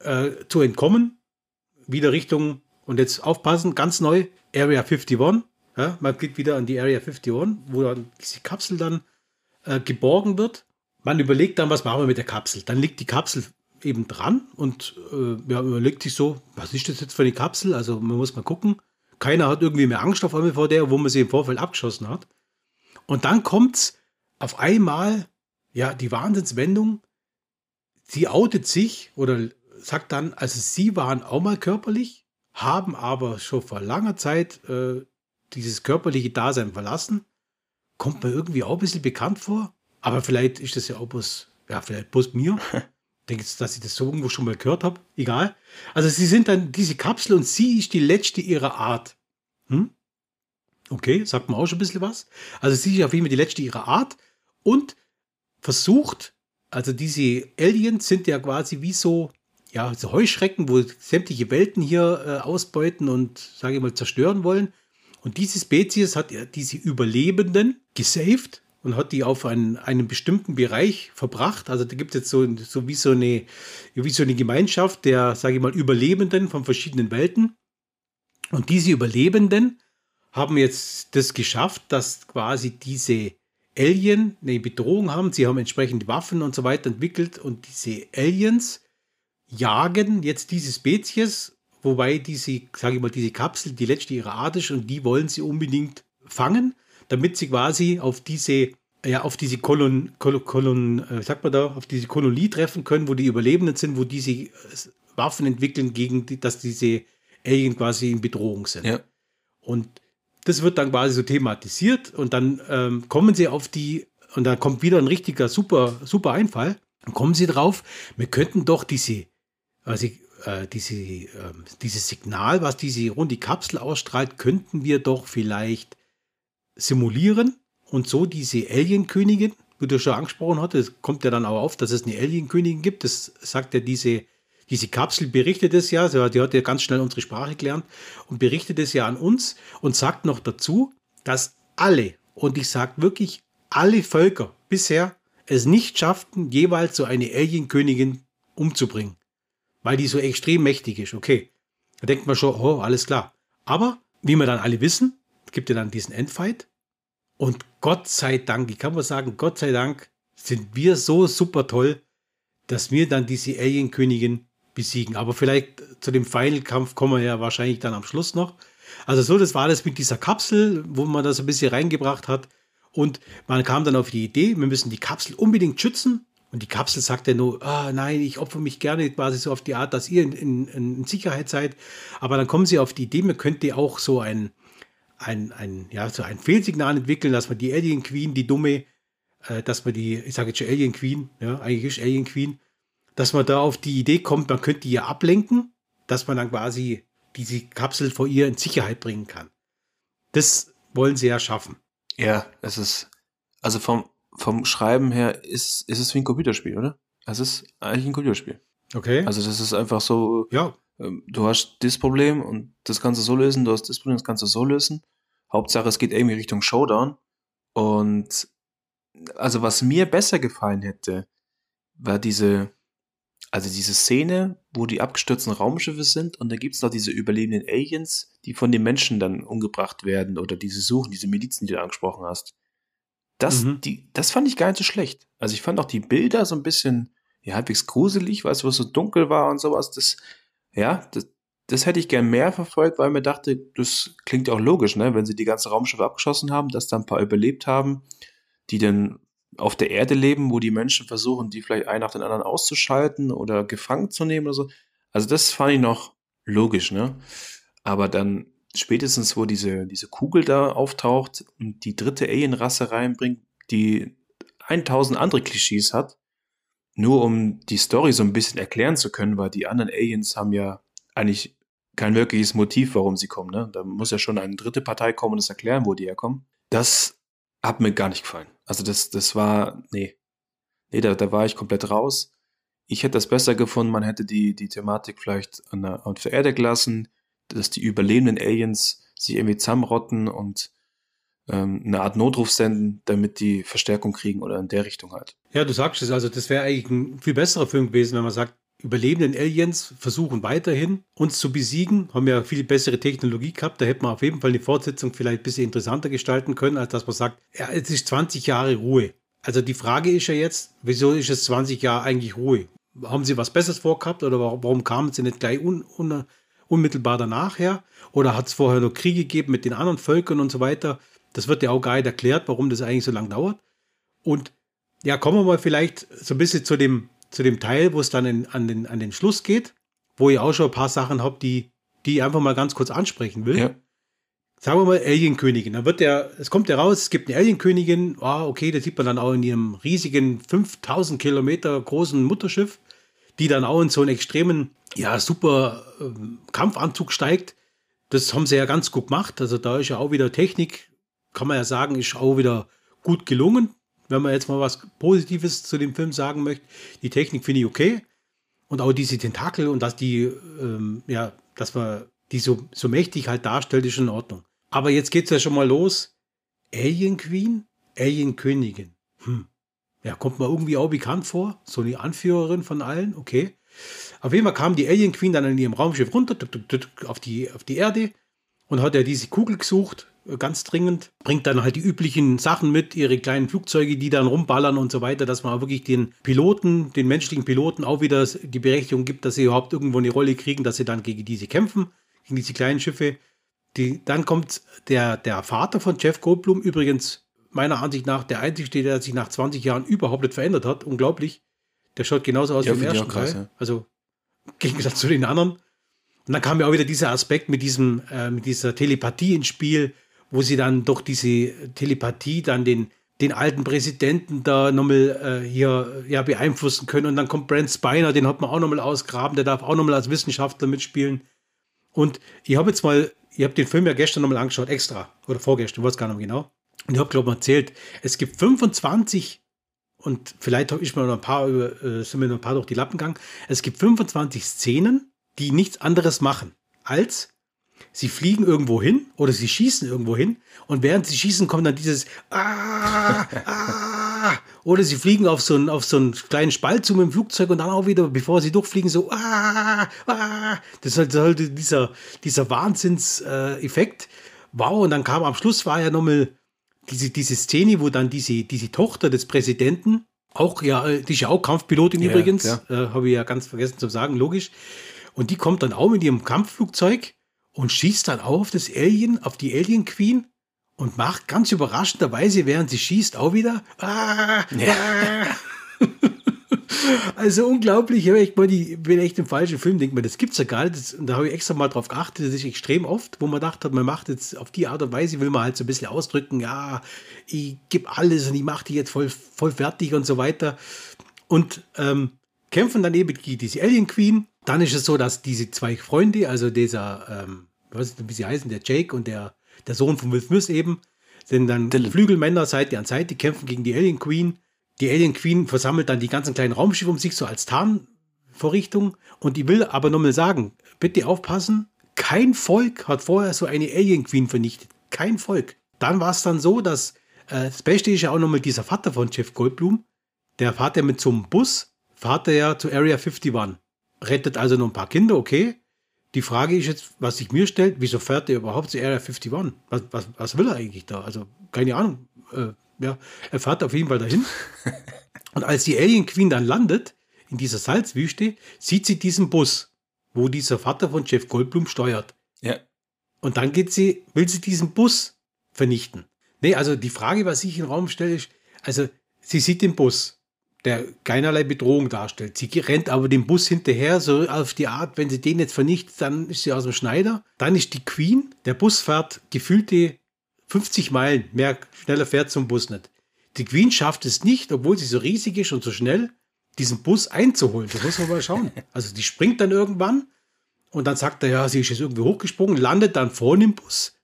äh, zu entkommen. Wieder Richtung, und jetzt aufpassen, ganz neu, Area 51. Ja, man geht wieder an die Area 51, wo dann diese Kapsel dann äh, geborgen wird. Man überlegt dann, was machen wir mit der Kapsel. Dann liegt die Kapsel eben dran und äh, ja, überlegt sich so, was ist das jetzt für eine Kapsel? Also man muss mal gucken. Keiner hat irgendwie mehr Angst auf einmal vor der, wo man sie im Vorfeld abgeschossen hat. Und dann kommt auf einmal, ja, die Wahnsinnswendung. Sie outet sich oder sagt dann, also sie waren auch mal körperlich, haben aber schon vor langer Zeit äh, dieses körperliche Dasein verlassen. Kommt mir irgendwie auch ein bisschen bekannt vor. Aber vielleicht ist das ja auch bloß, ja, vielleicht bloß mir. denke jetzt, dass ich das so irgendwo schon mal gehört habe. Egal. Also sie sind dann diese Kapsel und sie ist die letzte ihrer Art. Hm? Okay, sagt man auch schon ein bisschen was. Also sie ist auf jeden Fall die letzte ihrer Art und versucht, also diese Aliens sind ja quasi wie so, ja, so Heuschrecken, wo sämtliche Welten hier äh, ausbeuten und, sage ich mal, zerstören wollen. Und diese Spezies hat ja diese Überlebenden gesaved und hat die auf einen, einen bestimmten Bereich verbracht. Also da gibt es jetzt so, so, wie so eine, wie so eine Gemeinschaft der, sage ich mal, Überlebenden von verschiedenen Welten. Und diese Überlebenden haben jetzt das geschafft, dass quasi diese Alien eine Bedrohung haben. Sie haben entsprechend Waffen und so weiter entwickelt und diese Aliens jagen jetzt diese Spezies, wobei diese, sage ich mal, diese Kapsel die letzte ihrer Art ist und die wollen sie unbedingt fangen damit sie quasi auf diese ja, auf diese Kolon, Kolon, Kolon äh, sagt man da, auf diese Kolonie treffen können, wo die Überlebenden sind, wo diese äh, Waffen entwickeln, gegen die, dass diese Alien quasi in Bedrohung sind. Ja. Und das wird dann quasi so thematisiert und dann ähm, kommen sie auf die, und da kommt wieder ein richtiger super, super Einfall. Dann kommen sie drauf, wir könnten doch diese, also äh, diese, äh, dieses Signal, was diese runde Kapsel ausstrahlt, könnten wir doch vielleicht simulieren und so diese Alien-Königin, wie du schon angesprochen hattest, kommt ja dann auch auf, dass es eine Alien-Königin gibt. Das sagt ja diese, diese Kapsel, berichtet es ja, die hat ja ganz schnell unsere Sprache gelernt und berichtet es ja an uns und sagt noch dazu, dass alle, und ich sage wirklich alle Völker bisher es nicht schafften, jeweils so eine Alien-Königin umzubringen, weil die so extrem mächtig ist. Okay, da denkt man schon, oh, alles klar. Aber, wie wir dann alle wissen, gibt ja dann diesen Endfight. Und Gott sei Dank, ich kann mal sagen, Gott sei Dank sind wir so super toll, dass wir dann diese Alien-Königin besiegen. Aber vielleicht zu dem Final-Kampf kommen wir ja wahrscheinlich dann am Schluss noch. Also so, das war das mit dieser Kapsel, wo man das ein bisschen reingebracht hat. Und man kam dann auf die Idee, wir müssen die Kapsel unbedingt schützen. Und die Kapsel sagt ja nur, ah, nein, ich opfer mich gerne quasi so auf die Art, dass ihr in, in, in Sicherheit seid. Aber dann kommen sie auf die Idee, man könnte auch so ein, ein, ein, ja, so ein Fehlsignal entwickeln, dass man die Alien Queen, die dumme, äh, dass man die, ich sage jetzt schon Alien Queen, ja, eigentlich ist Alien Queen, dass man da auf die Idee kommt, man könnte ja ablenken, dass man dann quasi diese Kapsel vor ihr in Sicherheit bringen kann. Das wollen sie ja schaffen. Ja, es ist, also vom, vom Schreiben her ist, ist es wie ein Computerspiel, oder? Es ist eigentlich ein Computerspiel. Okay. Also das ist einfach so, ja. ähm, du hast das Problem und das kannst du so lösen, du hast das Problem, das kannst du so lösen. Hauptsache, es geht irgendwie Richtung Showdown. Und also was mir besser gefallen hätte, war diese, also diese Szene, wo die abgestürzten Raumschiffe sind und da gibt es noch diese überlebenden Aliens, die von den Menschen dann umgebracht werden oder diese Suchen, diese Milizen, die du angesprochen hast. Das, Mhm. die, das fand ich gar nicht so schlecht. Also ich fand auch die Bilder so ein bisschen, ja, halbwegs gruselig, du, was so dunkel war und sowas. Das, ja, das, das hätte ich gern mehr verfolgt, weil mir dachte, das klingt auch logisch, ne, wenn sie die ganze Raumschiffe abgeschossen haben, dass da ein paar überlebt haben, die dann auf der Erde leben, wo die Menschen versuchen, die vielleicht einen nach den anderen auszuschalten oder gefangen zu nehmen oder so. Also das fand ich noch logisch, ne? Aber dann spätestens, wo diese, diese Kugel da auftaucht und die dritte Alien-Rasse reinbringt, die 1000 andere Klischees hat, nur um die Story so ein bisschen erklären zu können, weil die anderen Aliens haben ja eigentlich kein wirkliches Motiv, warum sie kommen. Ne? Da muss ja schon eine dritte Partei kommen und es erklären, wo die herkommen. Das hat mir gar nicht gefallen. Also das, das war, nee. Nee, da, da war ich komplett raus. Ich hätte das besser gefunden, man hätte die, die Thematik vielleicht an der, auf der Erde gelassen, dass die überlebenden Aliens sich irgendwie zusammenrotten und ähm, eine Art Notruf senden, damit die Verstärkung kriegen oder in der Richtung halt. Ja, du sagst es, also das wäre eigentlich ein viel besserer Film gewesen, wenn man sagt, überlebenden Aliens versuchen weiterhin uns zu besiegen, haben ja viel bessere Technologie gehabt, da hätte man auf jeden Fall die Fortsetzung vielleicht ein bisschen interessanter gestalten können, als dass man sagt, ja, es ist 20 Jahre Ruhe. Also die Frage ist ja jetzt, wieso ist es 20 Jahre eigentlich Ruhe? Haben sie was Besseres vorgehabt oder warum, warum kamen sie nicht gleich un, un, unmittelbar danach her? Oder hat es vorher noch Kriege gegeben mit den anderen Völkern und so weiter? Das wird ja auch gar nicht erklärt, warum das eigentlich so lange dauert. Und ja, kommen wir mal vielleicht so ein bisschen zu dem, zu dem Teil, wo es dann in, an, den, an den Schluss geht, wo ich auch schon ein paar Sachen habe, die, die ich einfach mal ganz kurz ansprechen will. Ja. Sagen wir mal Alienkönigin. Dann wird der, es kommt ja raus, es gibt eine Alienkönigin. Ah, okay, das sieht man dann auch in ihrem riesigen 5000 Kilometer großen Mutterschiff, die dann auch in so einen extremen, ja, super ähm, Kampfanzug steigt. Das haben sie ja ganz gut gemacht. Also da ist ja auch wieder Technik, kann man ja sagen, ist auch wieder gut gelungen. Wenn man jetzt mal was Positives zu dem Film sagen möchte, die Technik finde ich okay. Und auch diese Tentakel und dass die, ähm, ja, dass man die so, so mächtig halt darstellt, ist in Ordnung. Aber jetzt geht's ja schon mal los. Alien Queen? Alien Königin. Hm. Ja, kommt mir irgendwie auch bekannt vor. So eine Anführerin von allen, okay. Auf jeden Fall kam die Alien Queen dann in ihrem Raumschiff runter auf, die, auf die Erde und hat ja diese Kugel gesucht, äh, ganz dringend. Bringt dann halt die üblichen Sachen mit, ihre kleinen Flugzeuge, die dann rumballern und so weiter, dass man auch wirklich den Piloten, den menschlichen Piloten auch wieder die Berechtigung gibt, dass sie überhaupt irgendwo eine Rolle kriegen, dass sie dann gegen diese kämpfen, gegen diese kleinen Schiffe. Die, dann kommt der, der Vater von Jeff Goldblum, übrigens meiner Ansicht nach der einzige, der sich nach 20 Jahren überhaupt nicht verändert hat. Unglaublich. Der schaut genauso aus Ja, wie im ersten krass, Teil. ja. Also im Gegensatz zu den anderen. Und dann kam ja auch wieder dieser Aspekt mit diesem, äh, mit dieser Telepathie ins Spiel, wo sie dann durch diese Telepathie dann den, den alten Präsidenten da nochmal äh, hier ja, beeinflussen können. Und dann kommt Brent Spiner, den hat man auch nochmal ausgraben, der darf auch nochmal als Wissenschaftler mitspielen. Und ich habe jetzt mal, ich habe den Film ja gestern nochmal angeschaut, extra, oder vorgestern, ich weiß gar nicht mehr genau. Und ich habe, glaube ich, erzählt, es gibt 25 und vielleicht ist mir noch ein paar, äh, sind mir noch ein paar durch die Lappen gegangen. Es gibt 25 Szenen, die nichts anderes machen, als sie fliegen irgendwo hin oder sie schießen irgendwo hin und während sie schießen kommt dann dieses ah, ah, oder sie fliegen auf so einen, auf so einen kleinen Spalt zu mit dem Flugzeug und dann auch wieder, bevor sie durchfliegen, so ah, ah. Das ist halt, dieser, dieser Wahnsinnseffekt. wow, und dann kam am Schluss war ja nochmal diese, diese Szene, wo dann diese, diese Tochter des Präsidenten, auch ja, äh, die ist ja auch Kampfpilotin Ja, übrigens, ja. äh, habe ich ja ganz vergessen zu sagen, logisch. Und die kommt dann auch mit ihrem Kampfflugzeug und schießt dann auch auf das Alien, auf die Alien Queen und macht ganz überraschenderweise, während sie schießt, auch wieder. Ah, ah. Also unglaublich, ich mal die, bin echt im falschen Film, denke mir, das gibt's ja gar nicht. Das, und da habe ich extra mal drauf geachtet, das ist extrem oft, wo man dachte, man macht jetzt auf die Art und Weise, will man halt so ein bisschen ausdrücken, ja, ich gebe alles und ich mache die jetzt voll, voll fertig und so weiter. Und ähm, kämpfen dann eben gegen diese Alien Queen. Dann ist es so, dass diese zwei Freunde, also dieser, ähm, was wie sie heißen, der Jake und der, der Sohn von Will Smith eben, sind dann Dylan. Flügelmänner Seite an Seite, kämpfen gegen die Alien Queen. Die Alien Queen versammelt dann die ganzen kleinen Raumschiffe um sich so als Tarnvorrichtung. Und die will aber nochmal sagen, bitte aufpassen, kein Volk hat vorher so eine Alien Queen vernichtet. Kein Volk. Dann war es dann so, dass äh, das Beste ist ja auch nochmal dieser Vater von Jeff Goldblum. Der fährt ja mit so einem Bus, fährt er ja zu Area 51. Rettet also noch ein paar Kinder, okay. Die Frage ist jetzt, was sich mir stellt, wieso fährt er überhaupt zu Area 51? Was, was, was will er eigentlich da? Also, keine Ahnung. Äh, ja, er fährt auf jeden Fall dahin. Und als die Alien Queen dann landet, in dieser Salzwüste, sieht sie diesen Bus, wo dieser Vater von Jeff Goldblum steuert. Ja. Und dann geht sie, will sie diesen Bus vernichten. Nee, also die Frage, was ich in den Raum stelle, ist, also sie sieht den Bus der keinerlei Bedrohung darstellt. Sie rennt aber dem Bus hinterher, so auf die Art, wenn sie den jetzt vernichtet, dann ist sie aus dem Schneider. Dann ist die Queen, der Bus fährt gefühlte 50 Meilen, mehr schneller fährt zum Bus nicht. Die Queen schafft es nicht, obwohl sie so riesig ist und so schnell, diesen Bus einzuholen. Das muss man mal schauen. Also die springt dann irgendwann und dann sagt er, ja, sie ist jetzt irgendwie hochgesprungen, landet dann vorne im Bus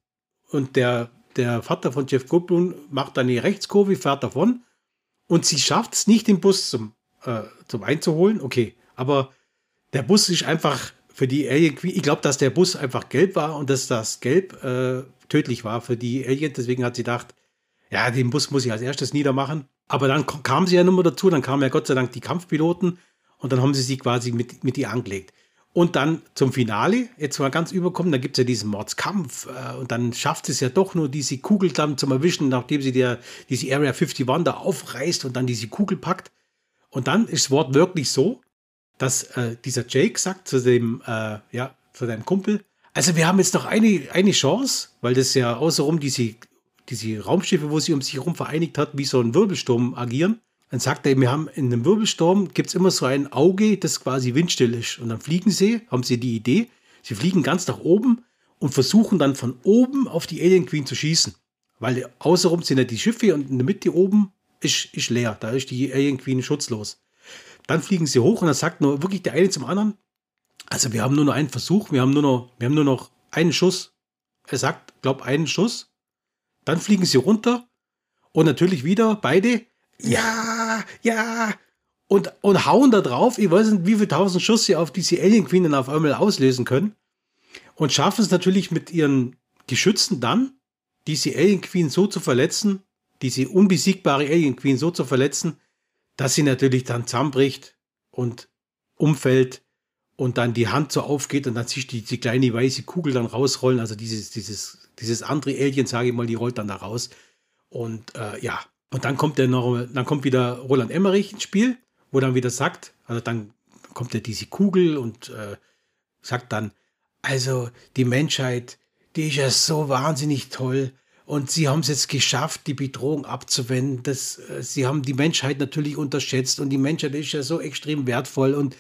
und der, der Vater von Jeff Goldblum macht dann die Rechtskurve, fährt davon und sie schafft es nicht, den Bus zum, äh, zum einzuholen. Okay, aber der Bus ist einfach für die Alien Queen. Ich glaube, dass der Bus einfach gelb war und dass das Gelb äh, tödlich war für die Alien. Deswegen hat sie gedacht, ja, den Bus muss ich als erstes niedermachen. Aber dann kam sie ja nochmal dazu, dann kamen ja Gott sei Dank die Kampfpiloten und dann haben sie sie quasi mit, mit ihr angelegt. Und dann zum Finale, jetzt mal ganz überkommen, da gibt es ja diesen Mordskampf äh, und dann schafft es ja doch nur, diese Kugel dann zum Erwischen, nachdem sie der, diese Area 51 da aufreißt und dann diese Kugel packt. Und dann ist das Wort wirklich so, dass äh, dieser Jake sagt zu dem, äh, ja, zu deinem Kumpel, also wir haben jetzt noch eine, eine Chance, weil das ja außenrum diese, diese Raumschiffe, wo sie um sich herum vereinigt hat, wie so ein Wirbelsturm agieren. Dann sagt er, wir haben in einem Wirbelsturm gibt es immer so ein Auge, das quasi windstill ist. Und dann fliegen sie, haben sie die Idee, sie fliegen ganz nach oben und versuchen dann von oben auf die Alien Queen zu schießen. Weil außenrum sind ja die Schiffe und in der Mitte oben ist, ist leer. Da ist die Alien Queen schutzlos. Dann fliegen sie hoch und dann sagt nur wirklich der eine zum anderen, also wir haben nur noch einen Versuch, wir haben nur noch, wir haben nur noch einen Schuss. Er sagt, glaub einen Schuss. Dann fliegen sie runter und natürlich wieder beide ja, ja. Und, und hauen da drauf, ich weiß nicht, wie viele tausend Schuss sie auf diese Alien Queen dann auf einmal auslösen können. Und schaffen es natürlich mit ihren Geschützen dann, diese Alien Queen so zu verletzen, diese unbesiegbare Alien Queen so zu verletzen, dass sie natürlich dann zusammenbricht und umfällt und dann die Hand so aufgeht und dann sich die, die kleine weiße Kugel dann rausrollen. Also dieses, dieses, dieses andere Alien, sage ich mal, die rollt dann da raus. Und äh, ja, und dann kommt der noch, dann kommt wieder Roland Emmerich ins Spiel, wo dann wieder sagt, also dann kommt ja diese Kugel und äh, sagt dann, also die Menschheit, die ist ja so wahnsinnig toll. Und sie haben es jetzt geschafft, die Bedrohung abzuwenden. Das, äh, sie haben die Menschheit natürlich unterschätzt und die Menschheit ist ja so extrem wertvoll und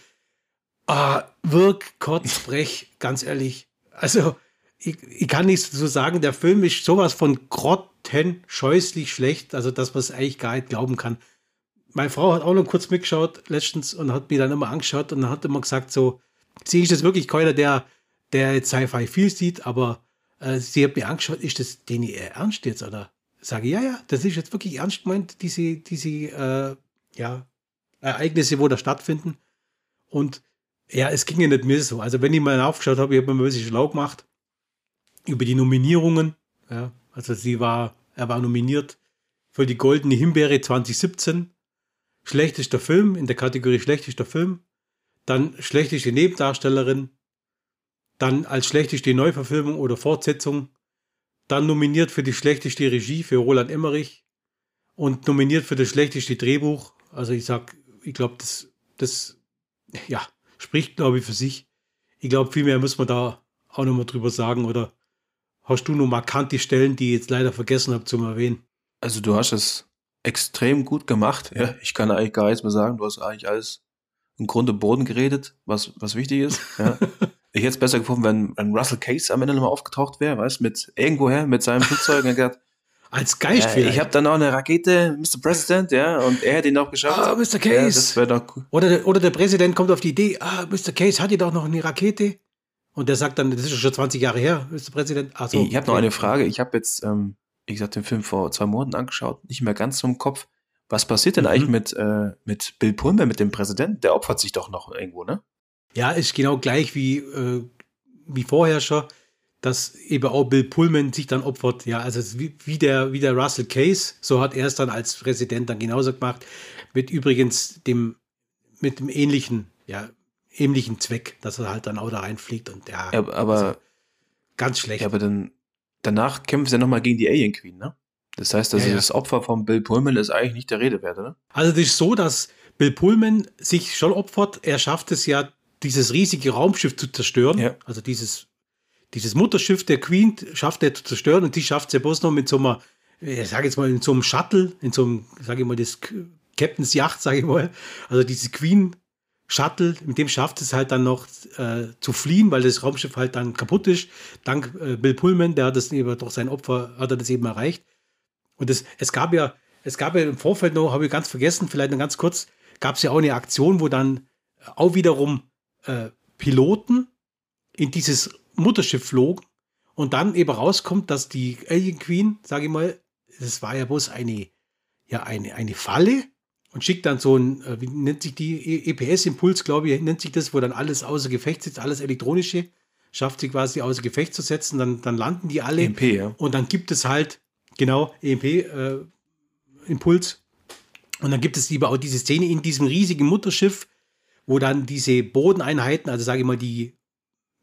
ah, wirk, kurz, brech, ganz ehrlich. Also, ich, ich kann nicht so sagen, der Film ist sowas von grott scheußlich schlecht, also dass man es eigentlich gar nicht glauben kann. Meine Frau hat auch noch kurz mitgeschaut letztens und hat mir dann immer angeschaut und hat immer gesagt, so, sie ist jetzt wirklich keiner, der, der jetzt Sci-Fi viel sieht, aber äh, sie hat mir angeschaut, ist das den eher ernst jetzt, oder? Sage ja, ja, das ist jetzt wirklich ernst gemeint, diese, diese äh, ja, Ereignisse, wo da stattfinden. Und ja, es ging ja nicht mir so. Also wenn ich mal aufgeschaut habe, ich habe mir ein bisschen schlau gemacht über die Nominierungen. Ja, also sie war, er war nominiert für die Goldene Himbeere 2017. Schlechtester Film in der Kategorie schlechtester Film. Dann schlechteste Nebendarstellerin. Dann als schlechteste Neuverfilmung oder Fortsetzung. Dann nominiert für die schlechteste Regie für Roland Emmerich. Und nominiert für das schlechteste Drehbuch. Also ich sag, ich glaube, das, das, ja, spricht, glaube ich, für sich. Ich glaube, viel mehr muss man da auch nochmal drüber sagen oder hast du noch markante Stellen, die ich jetzt leider vergessen habe zu erwähnen? Also du hast es extrem gut gemacht. Ja, ich kann eigentlich gar nichts mehr sagen. Du hast eigentlich alles im Grunde Boden geredet, was, was wichtig ist. Ja. ich hätte es besser gefunden, wenn, wenn Russell Case am Ende nochmal aufgetaucht wäre, weißt mit irgendwoher, mit seinem Flugzeug und gesagt, als Geist ja, vielleicht. Ich habe dann noch eine Rakete, Mr. President, ja, und er hat ihn auch geschafft. Ah, Mr. Case. Ja, das wäre doch cool. Oder, der, oder der Präsident kommt auf die Idee, ah, Mr. Case hat ihr doch noch eine Rakete. Und der sagt dann, das ist schon 20 Jahre her, Mr. Präsident. Ach so, ich habe noch eine Frage. Ich habe jetzt, ähm, wie gesagt, den Film vor zwei Monaten angeschaut, nicht mehr ganz so im Kopf. Was passiert denn Mhm. eigentlich mit, äh, mit Bill Pullman, mit dem Präsidenten? Der opfert sich doch noch irgendwo, ne? Ja, ist genau gleich wie, äh, wie vorher schon, dass eben auch Bill Pullman sich dann opfert. Ja, also wie, wie, der, wie der Russell Case, so hat er es dann als Präsident dann genauso gemacht. Mit übrigens dem, mit dem ähnlichen, ja, ähnlichen Zweck, dass er halt dann auch da reinfliegt und ja, Ja, aber, also ganz schlecht. ja, aber dann, danach kämpfen sie ja nochmal gegen die Alien Queen, ne? Das heißt, also Ja, ja. das Opfer von Bill Pullman ist eigentlich nicht der Rede wert, oder? Also das ist so, dass Bill Pullman sich schon opfert. Er schafft es ja, dieses riesige Raumschiff zu zerstören. Ja. Also dieses, dieses Mutterschiff der Queen schafft er zu zerstören und die schafft es ja bloß noch mit so einer, ich sage jetzt mal, in so einem Shuttle, in so einem, sage ich mal, das Captain's Yacht, sage ich mal. Also dieses Queen Shuttle, mit dem schafft es halt dann noch äh, zu fliehen, weil das Raumschiff halt dann kaputt ist. Dank äh, Bill Pullman, der hat das eben durch sein Opfer, hat er das eben erreicht. Und es, es gab ja, es gab ja im Vorfeld noch, habe ich ganz vergessen, vielleicht noch ganz kurz, gab es ja auch eine Aktion, wo dann auch wiederum äh, Piloten in dieses Mutterschiff flogen und dann eben rauskommt, dass die Alien Queen, sage ich mal, das war ja bloß eine, ja, eine, eine Falle und schickt dann so ein, äh, wie nennt sich die, EPS-Impuls, glaube ich, nennt sich das, wo dann alles außer Gefecht sitzt, alles Elektronische, schafft sie quasi außer Gefecht zu setzen, dann, dann landen die alle. EMP, ja. Und dann gibt es halt, genau, EMP-Impuls. und dann gibt es lieber auch diese Szene in diesem riesigen Mutterschiff, wo dann diese Bodeneinheiten, also sage ich mal, die,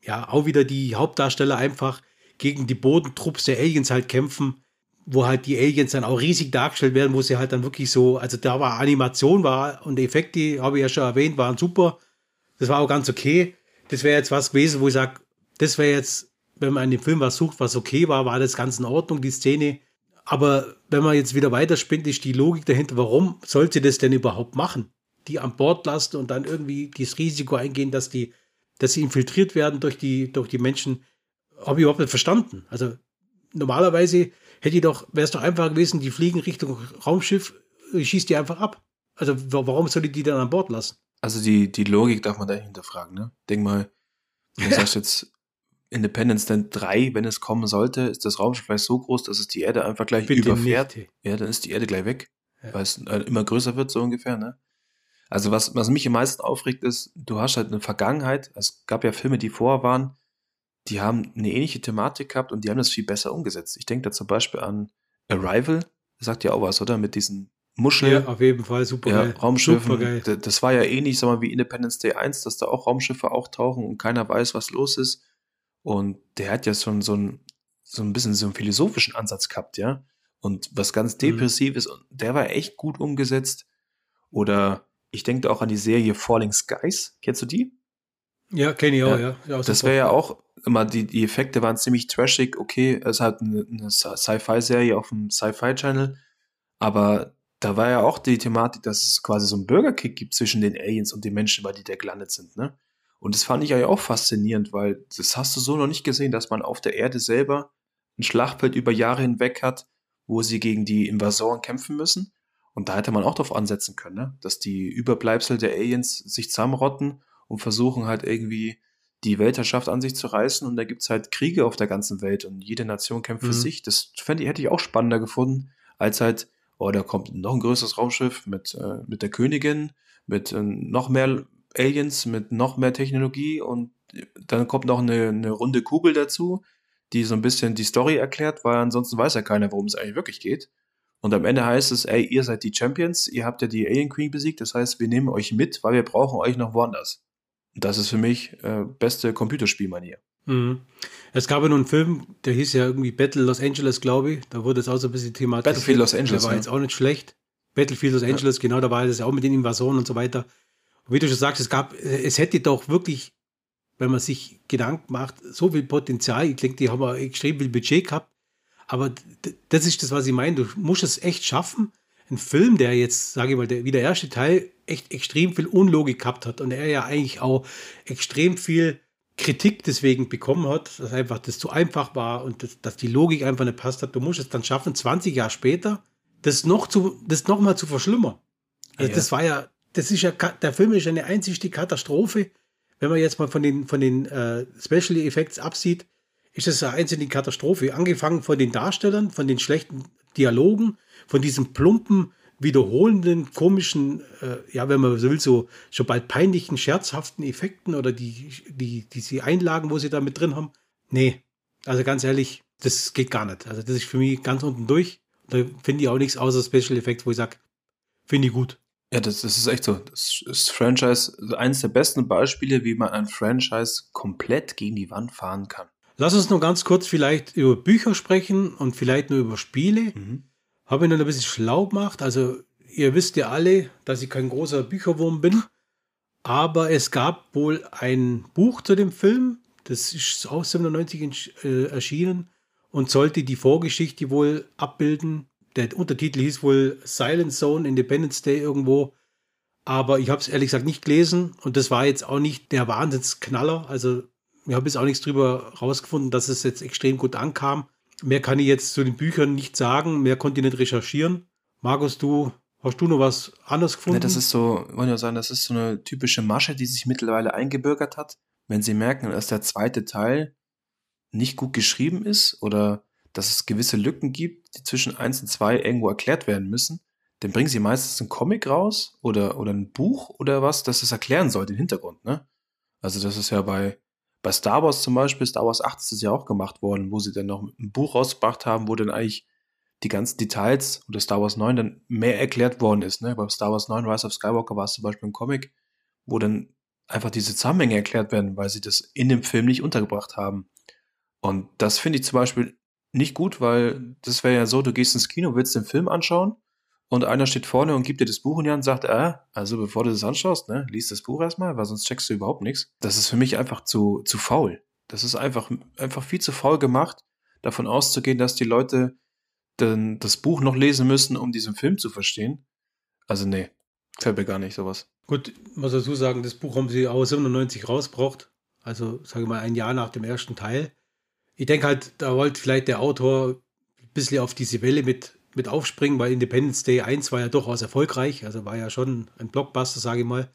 ja, auch wieder die Hauptdarsteller einfach gegen die Bodentrupps der Aliens halt kämpfen, wo halt die Aliens dann auch riesig dargestellt werden, wo sie halt dann wirklich so, also da war Animation war und Effekte, habe ich ja schon erwähnt, waren super. Das war auch ganz okay. Das wäre jetzt was gewesen, wo ich sage, das wäre jetzt, wenn man in dem Film was sucht, was okay war, war das ganz in Ordnung, die Szene. Aber wenn man jetzt wieder weiterspinnt, ist die Logik dahinter, warum soll sie das denn überhaupt machen? Die an Bord lassen und dann irgendwie das Risiko eingehen, dass die, dass sie infiltriert werden durch die, durch die Menschen, habe ich überhaupt nicht verstanden. Also normalerweise hätte ich doch, wäre es doch einfach gewesen, die fliegen Richtung Raumschiff, ich schieß die einfach ab. Also wa- warum soll ich die dann an Bord lassen? Also die, die Logik darf man da hinterfragen, ne? Denk mal, du sagst jetzt Independence Day 3, wenn es kommen sollte, ist das Raumschiff vielleicht so groß, dass es die Erde einfach gleich überfährt. nicht. Ja, dann ist die Erde gleich weg, Ja. weil es äh, immer größer wird, so ungefähr, ne? Also was, was mich am meisten aufregt, ist, du hast halt eine Vergangenheit, es gab ja Filme, die vorher waren, die haben eine ähnliche Thematik gehabt und die haben das viel besser umgesetzt. Ich denke da zum Beispiel an Arrival, das sagt ja auch was, oder? Mit diesen Muscheln. Ja, auf jeden Fall, super Ja, geil. Raumschiffen. Supergeil. Das war ja ähnlich, sag mal, wie Independence Day 1, dass da auch Raumschiffe auftauchen und keiner weiß, was los ist. Und der hat ja schon so ein, so ein bisschen so einen philosophischen Ansatz gehabt, ja. Und was ganz Mhm. Depressives, und der war echt gut umgesetzt. Oder ich denke auch an die Serie Falling Skies. Kennst du die? Ja, kenne ich auch, Ja, ja. ja Das wäre ja auch immer, die, die Effekte waren ziemlich trashig. Okay, es hat eine, eine Sci- Sci-Fi-Serie auf dem Sci-Fi-Channel, aber da war ja auch die Thematik, dass es quasi so einen Bürgerkrieg gibt zwischen den Aliens und den Menschen, bei die da gelandet sind, ne? Und das fand ich eigentlich auch faszinierend, weil das hast du so noch nicht gesehen, dass man auf der Erde selber ein Schlachtfeld über Jahre hinweg hat, wo sie gegen die Invasoren kämpfen müssen. Und da hätte man auch darauf ansetzen können, ne? dass die Überbleibsel der Aliens sich zusammenrotten und versuchen halt irgendwie die Weltherrschaft an sich zu reißen. Und da gibt's halt Kriege auf der ganzen Welt und jede Nation kämpft für Mhm. sich. Das fände ich, hätte ich auch spannender gefunden, als halt, oh, da kommt noch ein größeres Raumschiff mit, äh, mit der Königin, mit äh, noch mehr Aliens, mit noch mehr Technologie und dann kommt noch eine, eine runde Kugel dazu, die so ein bisschen die Story erklärt, weil ansonsten weiß ja keiner, worum es eigentlich wirklich geht. Und am Ende heißt es, ey, ihr seid die Champions, ihr habt ja die Alien Queen besiegt, das heißt, wir nehmen euch mit, weil wir brauchen euch noch woanders. Das ist für mich äh, beste Computerspielmanier. Mhm. Es gab ja noch einen Film, der hieß ja irgendwie Battle Los Angeles, glaube ich. Da wurde es auch so ein bisschen thematisiert. Battlefield Los Angeles, Der war ja. jetzt auch nicht schlecht. Battlefield Los Angeles, genau, da war das ja auch mit den Invasoren und so weiter. Und wie du schon sagst, es gab, es hätte doch wirklich, wenn man sich Gedanken macht, so viel Potenzial. Ich denke, die haben auch extrem viel Budget gehabt. Aber das ist das, was ich meine. Du musst es echt schaffen, ein Film, der jetzt, sage ich mal, der, wie der erste Teil echt extrem viel Unlogik gehabt hat und er ja eigentlich auch extrem viel Kritik deswegen bekommen hat, dass einfach das zu einfach war und das, dass die Logik einfach nicht passt hat. Du musst es dann schaffen, 20 Jahre später, das noch zu, das noch mal zu verschlimmern. Also ja. das war ja, das ist ja, der Film ist eine einzige Katastrophe. Wenn man jetzt mal von den, von den äh, Special Effects absieht, ist das eine einzige Katastrophe. Angefangen von den Darstellern, von den schlechten Dialogen, von diesem plumpen, wiederholenden, komischen, äh, ja, wenn man so will, so schon bald peinlichen, scherzhaften Effekten oder die, die, diese Einlagen, wo sie da mit drin haben. Nee, also ganz ehrlich, das geht gar nicht. Also das ist für mich ganz unten durch. Da finde ich auch nichts außer Special Effects, wo ich sage, finde ich gut. Ja, das, das ist echt so. Das ist Franchise, eines der besten Beispiele, wie man ein Franchise komplett gegen die Wand fahren kann. Lass uns noch ganz kurz vielleicht über Bücher sprechen und vielleicht nur über Spiele. Mhm. Habe ich noch ein bisschen schlau gemacht. Also, ihr wisst ja alle, dass ich kein großer Bücherwurm bin. Aber es gab wohl ein Buch zu dem Film. Das ist auch 97 äh, erschienen und sollte die Vorgeschichte wohl abbilden. Der Untertitel hieß wohl Silent Zone Independence Day irgendwo. Aber ich habe es ehrlich gesagt nicht gelesen und das war jetzt auch nicht der Wahnsinnsknaller. Also ich habe jetzt auch nichts drüber rausgefunden, dass es jetzt extrem gut ankam. Mehr kann ich jetzt zu den Büchern nicht sagen, mehr konnte ich nicht recherchieren. Markus, du, hast du noch was anderes gefunden? Ja, das ist so, wollen ja sagen, das ist so eine typische Masche, die sich mittlerweile eingebürgert hat. Wenn sie merken, dass der zweite Teil nicht gut geschrieben ist oder dass es gewisse Lücken gibt, die zwischen 1 und 2 irgendwo erklärt werden müssen, dann bringen sie meistens einen Comic raus oder, oder ein Buch oder was, das es erklären soll, den Hintergrund, ne? Also das ist ja bei, bei Star Wars zum Beispiel, Star Wars 8 ist es ja auch gemacht worden, wo sie dann noch ein Buch rausgebracht haben, wo dann eigentlich die ganzen Details oder Star Wars 9 dann mehr erklärt worden ist. Ne? Bei Star Wars 9 Rise of Skywalker war es zum Beispiel ein Comic, wo dann einfach diese Zusammenhänge erklärt werden, weil sie das in dem Film nicht untergebracht haben. Und das finde ich zum Beispiel nicht gut, weil das wäre ja so, du gehst ins Kino, willst den Film anschauen und einer steht vorne und gibt dir das Buch und sagt, äh, also bevor du das anschaust, ne, liest das Buch erstmal, weil sonst checkst du überhaupt nichts. Das ist für mich einfach zu, zu faul. Das ist einfach, einfach viel zu faul gemacht, davon auszugehen, dass die Leute denn das Buch noch lesen müssen, um diesen Film zu verstehen. Also nee, fällt mir gar nicht sowas. Gut, muss dazu sagen, das Buch haben sie auch 97 rausgebracht. Also, sage ich mal, ein Jahr nach dem ersten Teil ich denke halt, da wollte vielleicht der Autor ein bisschen auf diese Welle mit, mit aufspringen, weil Independence Day 1 war ja durchaus erfolgreich, also war ja schon ein Blockbuster, sage ich mal.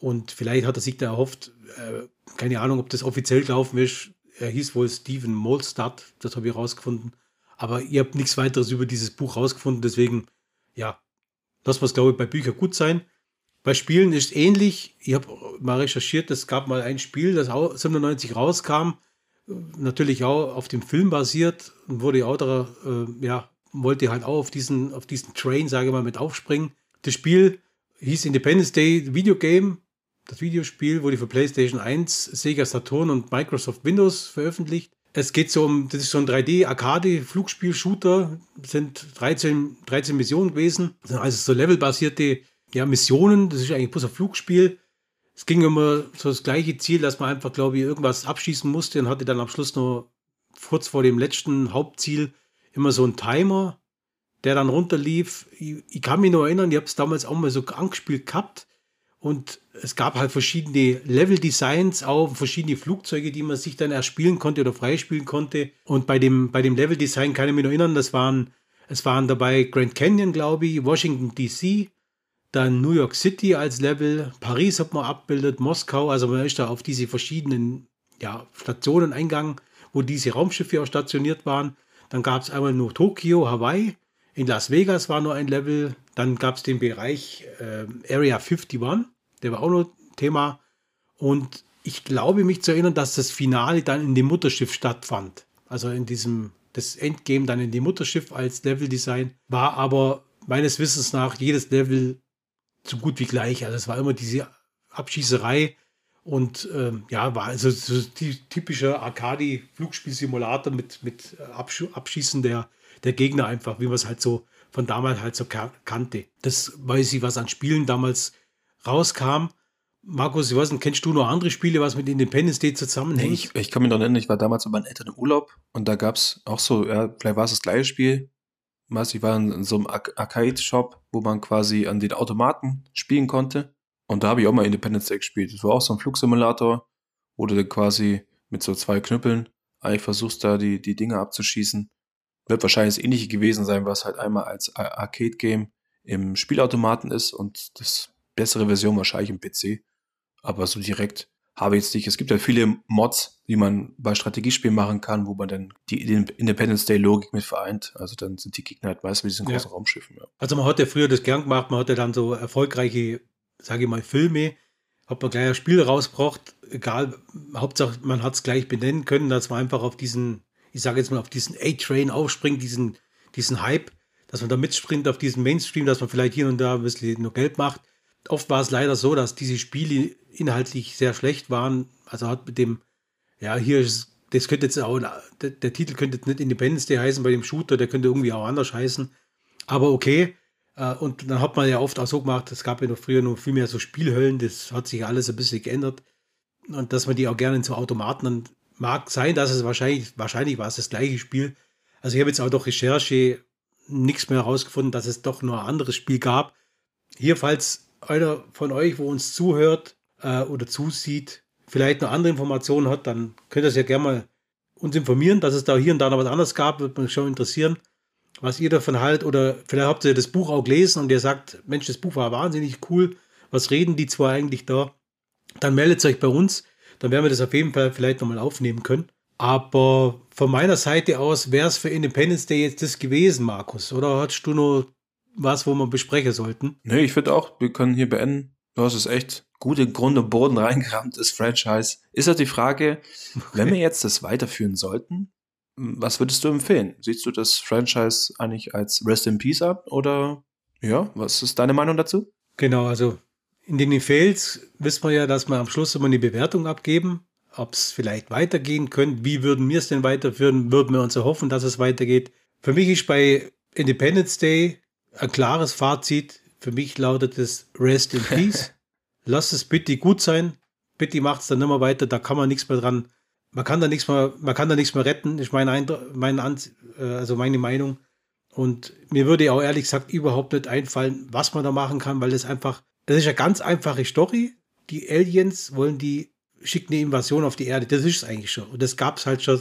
Und vielleicht hat er sich da erhofft, äh, keine Ahnung, ob das offiziell gelaufen ist. Er hieß wohl Steven Molstad, das habe ich rausgefunden. Aber ihr habt nichts weiteres über dieses Buch rausgefunden, deswegen, ja, das was glaube ich bei Büchern gut sein. Bei Spielen ist ähnlich. Ich habe mal recherchiert, es gab mal ein Spiel, das 97 rauskam natürlich auch auf dem Film basiert und wurde auch da, äh, ja, wollte halt auch auf diesen, auf diesen Train, sage ich mal, mit aufspringen. Das Spiel hieß Independence Day Video Game. Das Videospiel wurde für PlayStation 1, Sega Saturn und Microsoft Windows veröffentlicht. Es geht so um, das ist so ein 3D-Arcade-Flugspiel-Shooter. sind 13, 13 Missionen gewesen. Das sind also so levelbasierte ja, Missionen. Das ist eigentlich bloß ein Flugspiel es ging immer so das gleiche Ziel, dass man einfach, glaube ich, irgendwas abschießen musste und hatte dann am Schluss nur kurz vor dem letzten Hauptziel immer so einen Timer, der dann runterlief. Ich, ich kann mich noch erinnern, ich habe es damals auch mal so angespielt gehabt und es gab halt verschiedene Level-Designs, auch verschiedene Flugzeuge, die man sich dann erspielen konnte oder freispielen konnte. Und bei dem, bei dem Level-Design kann ich mich noch erinnern, das waren, es waren dabei Grand Canyon, glaube ich, Washington DC, dann New York City als Level, Paris hat man abbildet, Moskau, also man ist da auf diese verschiedenen ja, Stationen eingegangen, wo diese Raumschiffe auch stationiert waren. Dann gab es einmal nur Tokio, Hawaii, in Las Vegas war nur ein Level, dann gab es den Bereich äh, Area 51, der war auch noch Thema. Und ich glaube mich zu erinnern, dass das Finale dann in dem Mutterschiff stattfand. Also in diesem, das Endgame dann in dem Mutterschiff als Leveldesign. War aber meines Wissens nach jedes Level so gut wie gleich. Also es war immer diese Abschießerei und ähm, ja, war also so die typische Arcadi-Flugspielsimulator mit, mit Absch Abschießen der, der Gegner einfach, wie man es halt so von damals halt so kannte. Das weiß ich, was an Spielen damals rauskam. Markus, ich weiß nicht, kennst du noch andere Spiele, was mit Independence Day zusammenhängt? ich, ich kann mich noch erinnern, ich war damals mit meinen Eltern im Urlaub und da gab es auch so, ja, vielleicht war es das gleiche Spiel, ich war in so einem Arcade-Shop, wo man quasi an den Automaten spielen konnte. Und da habe ich auch mal Independence Day gespielt. Das war auch so ein Flugsimulator, wo du dann quasi mit so zwei Knüppeln eigentlich versuchst, da die, die Dinge abzuschießen. Wird wahrscheinlich das ähnliche gewesen sein, was halt einmal als Arcade-Game im Spielautomaten ist und das bessere Version wahrscheinlich im PC. Aber so direkt habe ich jetzt nicht. Es gibt ja viele Mods, die man bei Strategiespielen machen kann, wo man dann die Independence Day Logik mit vereint. Also dann sind die Gegner halt meist mit diesen großen ja. Raumschiffen. Ja. Also man hat ja früher das gern gemacht, man hat ja dann so erfolgreiche, sage ich mal, Filme, hat man gleich ein Spiel rausgebracht, egal, Hauptsache man hat es gleich benennen können, dass man einfach auf diesen, ich sage jetzt mal, auf diesen A-Train aufspringt, diesen, diesen Hype, dass man da mitspringt auf diesen Mainstream, dass man vielleicht hier und da ein bisschen nur Geld macht. Oft war es leider so, dass diese Spiele inhaltlich sehr schlecht waren. Also hat mit dem, ja, hier ist, das könnte jetzt auch, der, der, Titel könnte jetzt nicht Independence Day heißen bei dem Shooter, der könnte irgendwie auch anders heißen. Aber okay. Äh, und dann hat man ja oft auch so gemacht, es gab ja noch früher noch viel mehr so Spielhöllen, das hat sich alles ein bisschen geändert. Und dass man die auch gerne in so Automaten, dann mag sein, dass es wahrscheinlich, wahrscheinlich war es das gleiche Spiel. Also ich habe jetzt auch durch Recherche nichts mehr herausgefunden, dass es doch nur ein anderes Spiel gab. Hier, falls einer von euch, wo uns zuhört, äh, oder zusieht, vielleicht noch andere Informationen hat, dann könnt ihr es ja gerne mal uns informieren, dass es da hier und da noch was anderes gab, würde mich schon interessieren, was ihr davon haltet. Oder vielleicht habt ihr das Buch auch gelesen und ihr sagt, Mensch, das Buch war wahnsinnig cool. Was reden die zwei eigentlich da? Dann meldet euch bei uns. Dann werden wir das auf jeden Fall vielleicht nochmal aufnehmen können. Aber von meiner Seite aus wäre es für Independence Day jetzt das gewesen, Markus. Oder hast du noch was, wo wir besprechen sollten? Nee, ich finde auch, wir können hier beenden. Du hast es echt gut in Grund und Boden reingerammt, das Franchise. Ist halt die Frage, okay. wenn wir jetzt das weiterführen sollten, was würdest du empfehlen? Siehst du das Franchise eigentlich als Rest in Peace ab oder ja, was ist deine Meinung dazu? Genau, also in den Fails wissen wir ja, dass wir am Schluss immer eine Bewertung abgeben, ob es vielleicht weitergehen könnte. Wie würden wir es denn weiterführen? Würden wir uns erhoffen, dass es weitergeht? Für mich ist bei Independence Day ein klares Fazit. Für mich lautet es Rest in Peace. Lass es bitte gut sein. Bitte macht es dann immer weiter. Da kann man nichts mehr dran. Man kann da nichts mehr, man kann da nichts mehr retten. Ist meine, Eindruck, meine, äh, also meine Meinung. Und mir würde auch ehrlich gesagt überhaupt nicht einfallen, was man da machen kann, weil das einfach, das ist eine ganz einfache Story. Die Aliens wollen die, schicken eine Invasion auf die Erde. Das ist es eigentlich schon. Und das gab es halt schon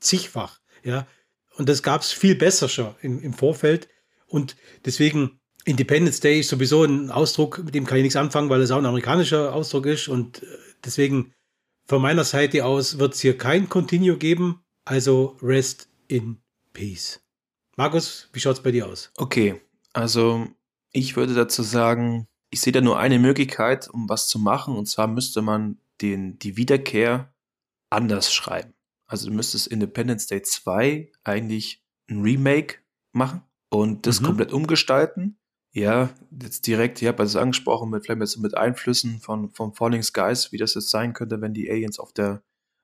zigfach. Ja. Und das gab es viel besser schon im, im Vorfeld. Und deswegen, Independence Day ist sowieso ein Ausdruck, mit dem kann ich nichts anfangen, weil es auch ein amerikanischer Ausdruck ist. Und äh, deswegen von meiner Seite aus wird es hier kein Continue geben. Also rest in peace. Markus, wie schaut es bei dir aus? Okay, also ich würde dazu sagen, ich sehe da nur eine Möglichkeit, um was zu machen. Und zwar müsste man den, die Wiederkehr anders schreiben. Also du müsstest Independence Day 2 eigentlich ein Remake machen und das mhm. komplett umgestalten. Ja, jetzt direkt, ich habe es angesprochen, mit vielleicht mit, mit Einflüssen von, von Falling Skies, wie das jetzt sein könnte, wenn die Aliens auf der,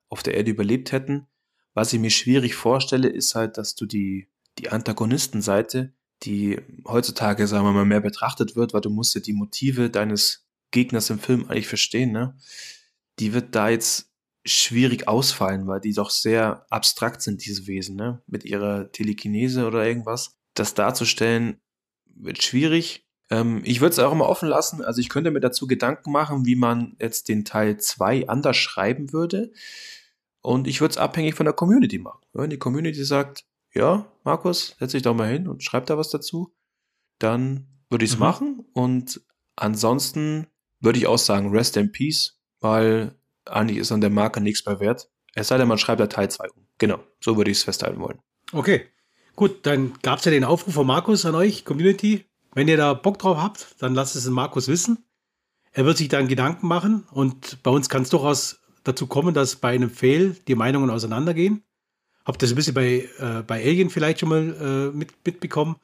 auf der Erde überlebt hätten. Was ich mir schwierig vorstelle, ist halt, dass du die, die Antagonistenseite, die heutzutage, sagen wir mal, mehr betrachtet wird, weil du musst ja die Motive deines Gegners im Film eigentlich verstehen, ne? Die wird da jetzt schwierig ausfallen, weil die doch sehr abstrakt sind, diese Wesen, ne? Mit ihrer Telekinese oder irgendwas. Das darzustellen, wird schwierig. Ähm, ich würde es auch immer offen lassen. Also ich könnte mir dazu Gedanken machen, wie man jetzt den Teil 2 anders schreiben würde. Und ich würde es abhängig von der Community machen. Wenn die Community sagt, ja, Markus, setz dich doch mal hin und schreib da was dazu, dann würde ich es mhm. machen. Und ansonsten würde ich auch sagen, rest in peace, weil eigentlich ist an der Marke nichts mehr wert. Es sei denn, man schreibt da Teil 2 um. Genau, so würde ich es festhalten wollen. Okay. Gut, dann gab es ja den Aufruf von Markus an euch, Community. Wenn ihr da Bock drauf habt, dann lasst es den Markus wissen. Er wird sich dann Gedanken machen und bei uns kann es durchaus dazu kommen, dass bei einem Fail die Meinungen auseinandergehen. Habt das ein bisschen bei, äh, bei Alien vielleicht schon mal äh, mit, mitbekommen.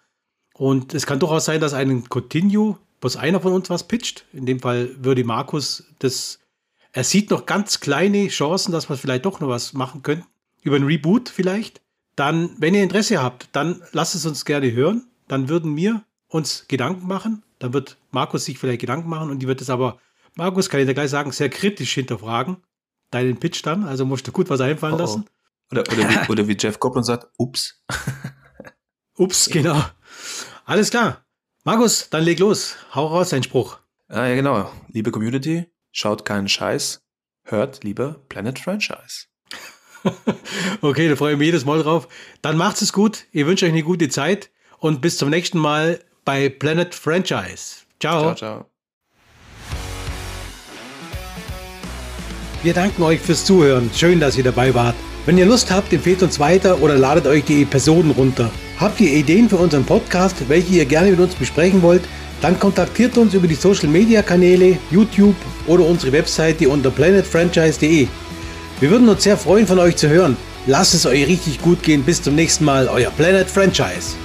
Und es kann durchaus sein, dass einen Continue, bloß einer von uns was pitcht. In dem Fall würde Markus das, er sieht noch ganz kleine Chancen, dass wir vielleicht doch noch was machen können. Über ein Reboot vielleicht dann, wenn ihr Interesse habt, dann lasst es uns gerne hören. Dann würden wir uns Gedanken machen. Dann wird Markus sich vielleicht Gedanken machen und die wird es aber, Markus, kann ich dir gleich sagen, sehr kritisch hinterfragen. Deinen Pitch dann. Also musst du gut was einfallen oh oh. lassen. Oder, oder, wie, oder wie Jeff Goblin sagt, ups. Ups, genau. Alles klar. Markus, dann leg los. Hau raus, dein Spruch. Ah, ja, genau. Liebe Community, schaut keinen Scheiß, hört lieber Planet Franchise. okay, da freue ich mich jedes Mal drauf. Dann macht's es gut. Ich wünsche euch eine gute Zeit und bis zum nächsten Mal bei Planet Franchise. Ciao. Ciao, ciao. Wir danken euch fürs Zuhören. Schön, dass ihr dabei wart. Wenn ihr Lust habt, empfehlt uns weiter oder ladet euch die Episoden runter. Habt ihr Ideen für unseren Podcast, welche ihr gerne mit uns besprechen wollt? Dann kontaktiert uns über die Social Media Kanäle, YouTube oder unsere Webseite unter planetfranchise.de. Wir würden uns sehr freuen, von euch zu hören. Lasst es euch richtig gut gehen. Bis zum nächsten Mal, euer Planet Franchise.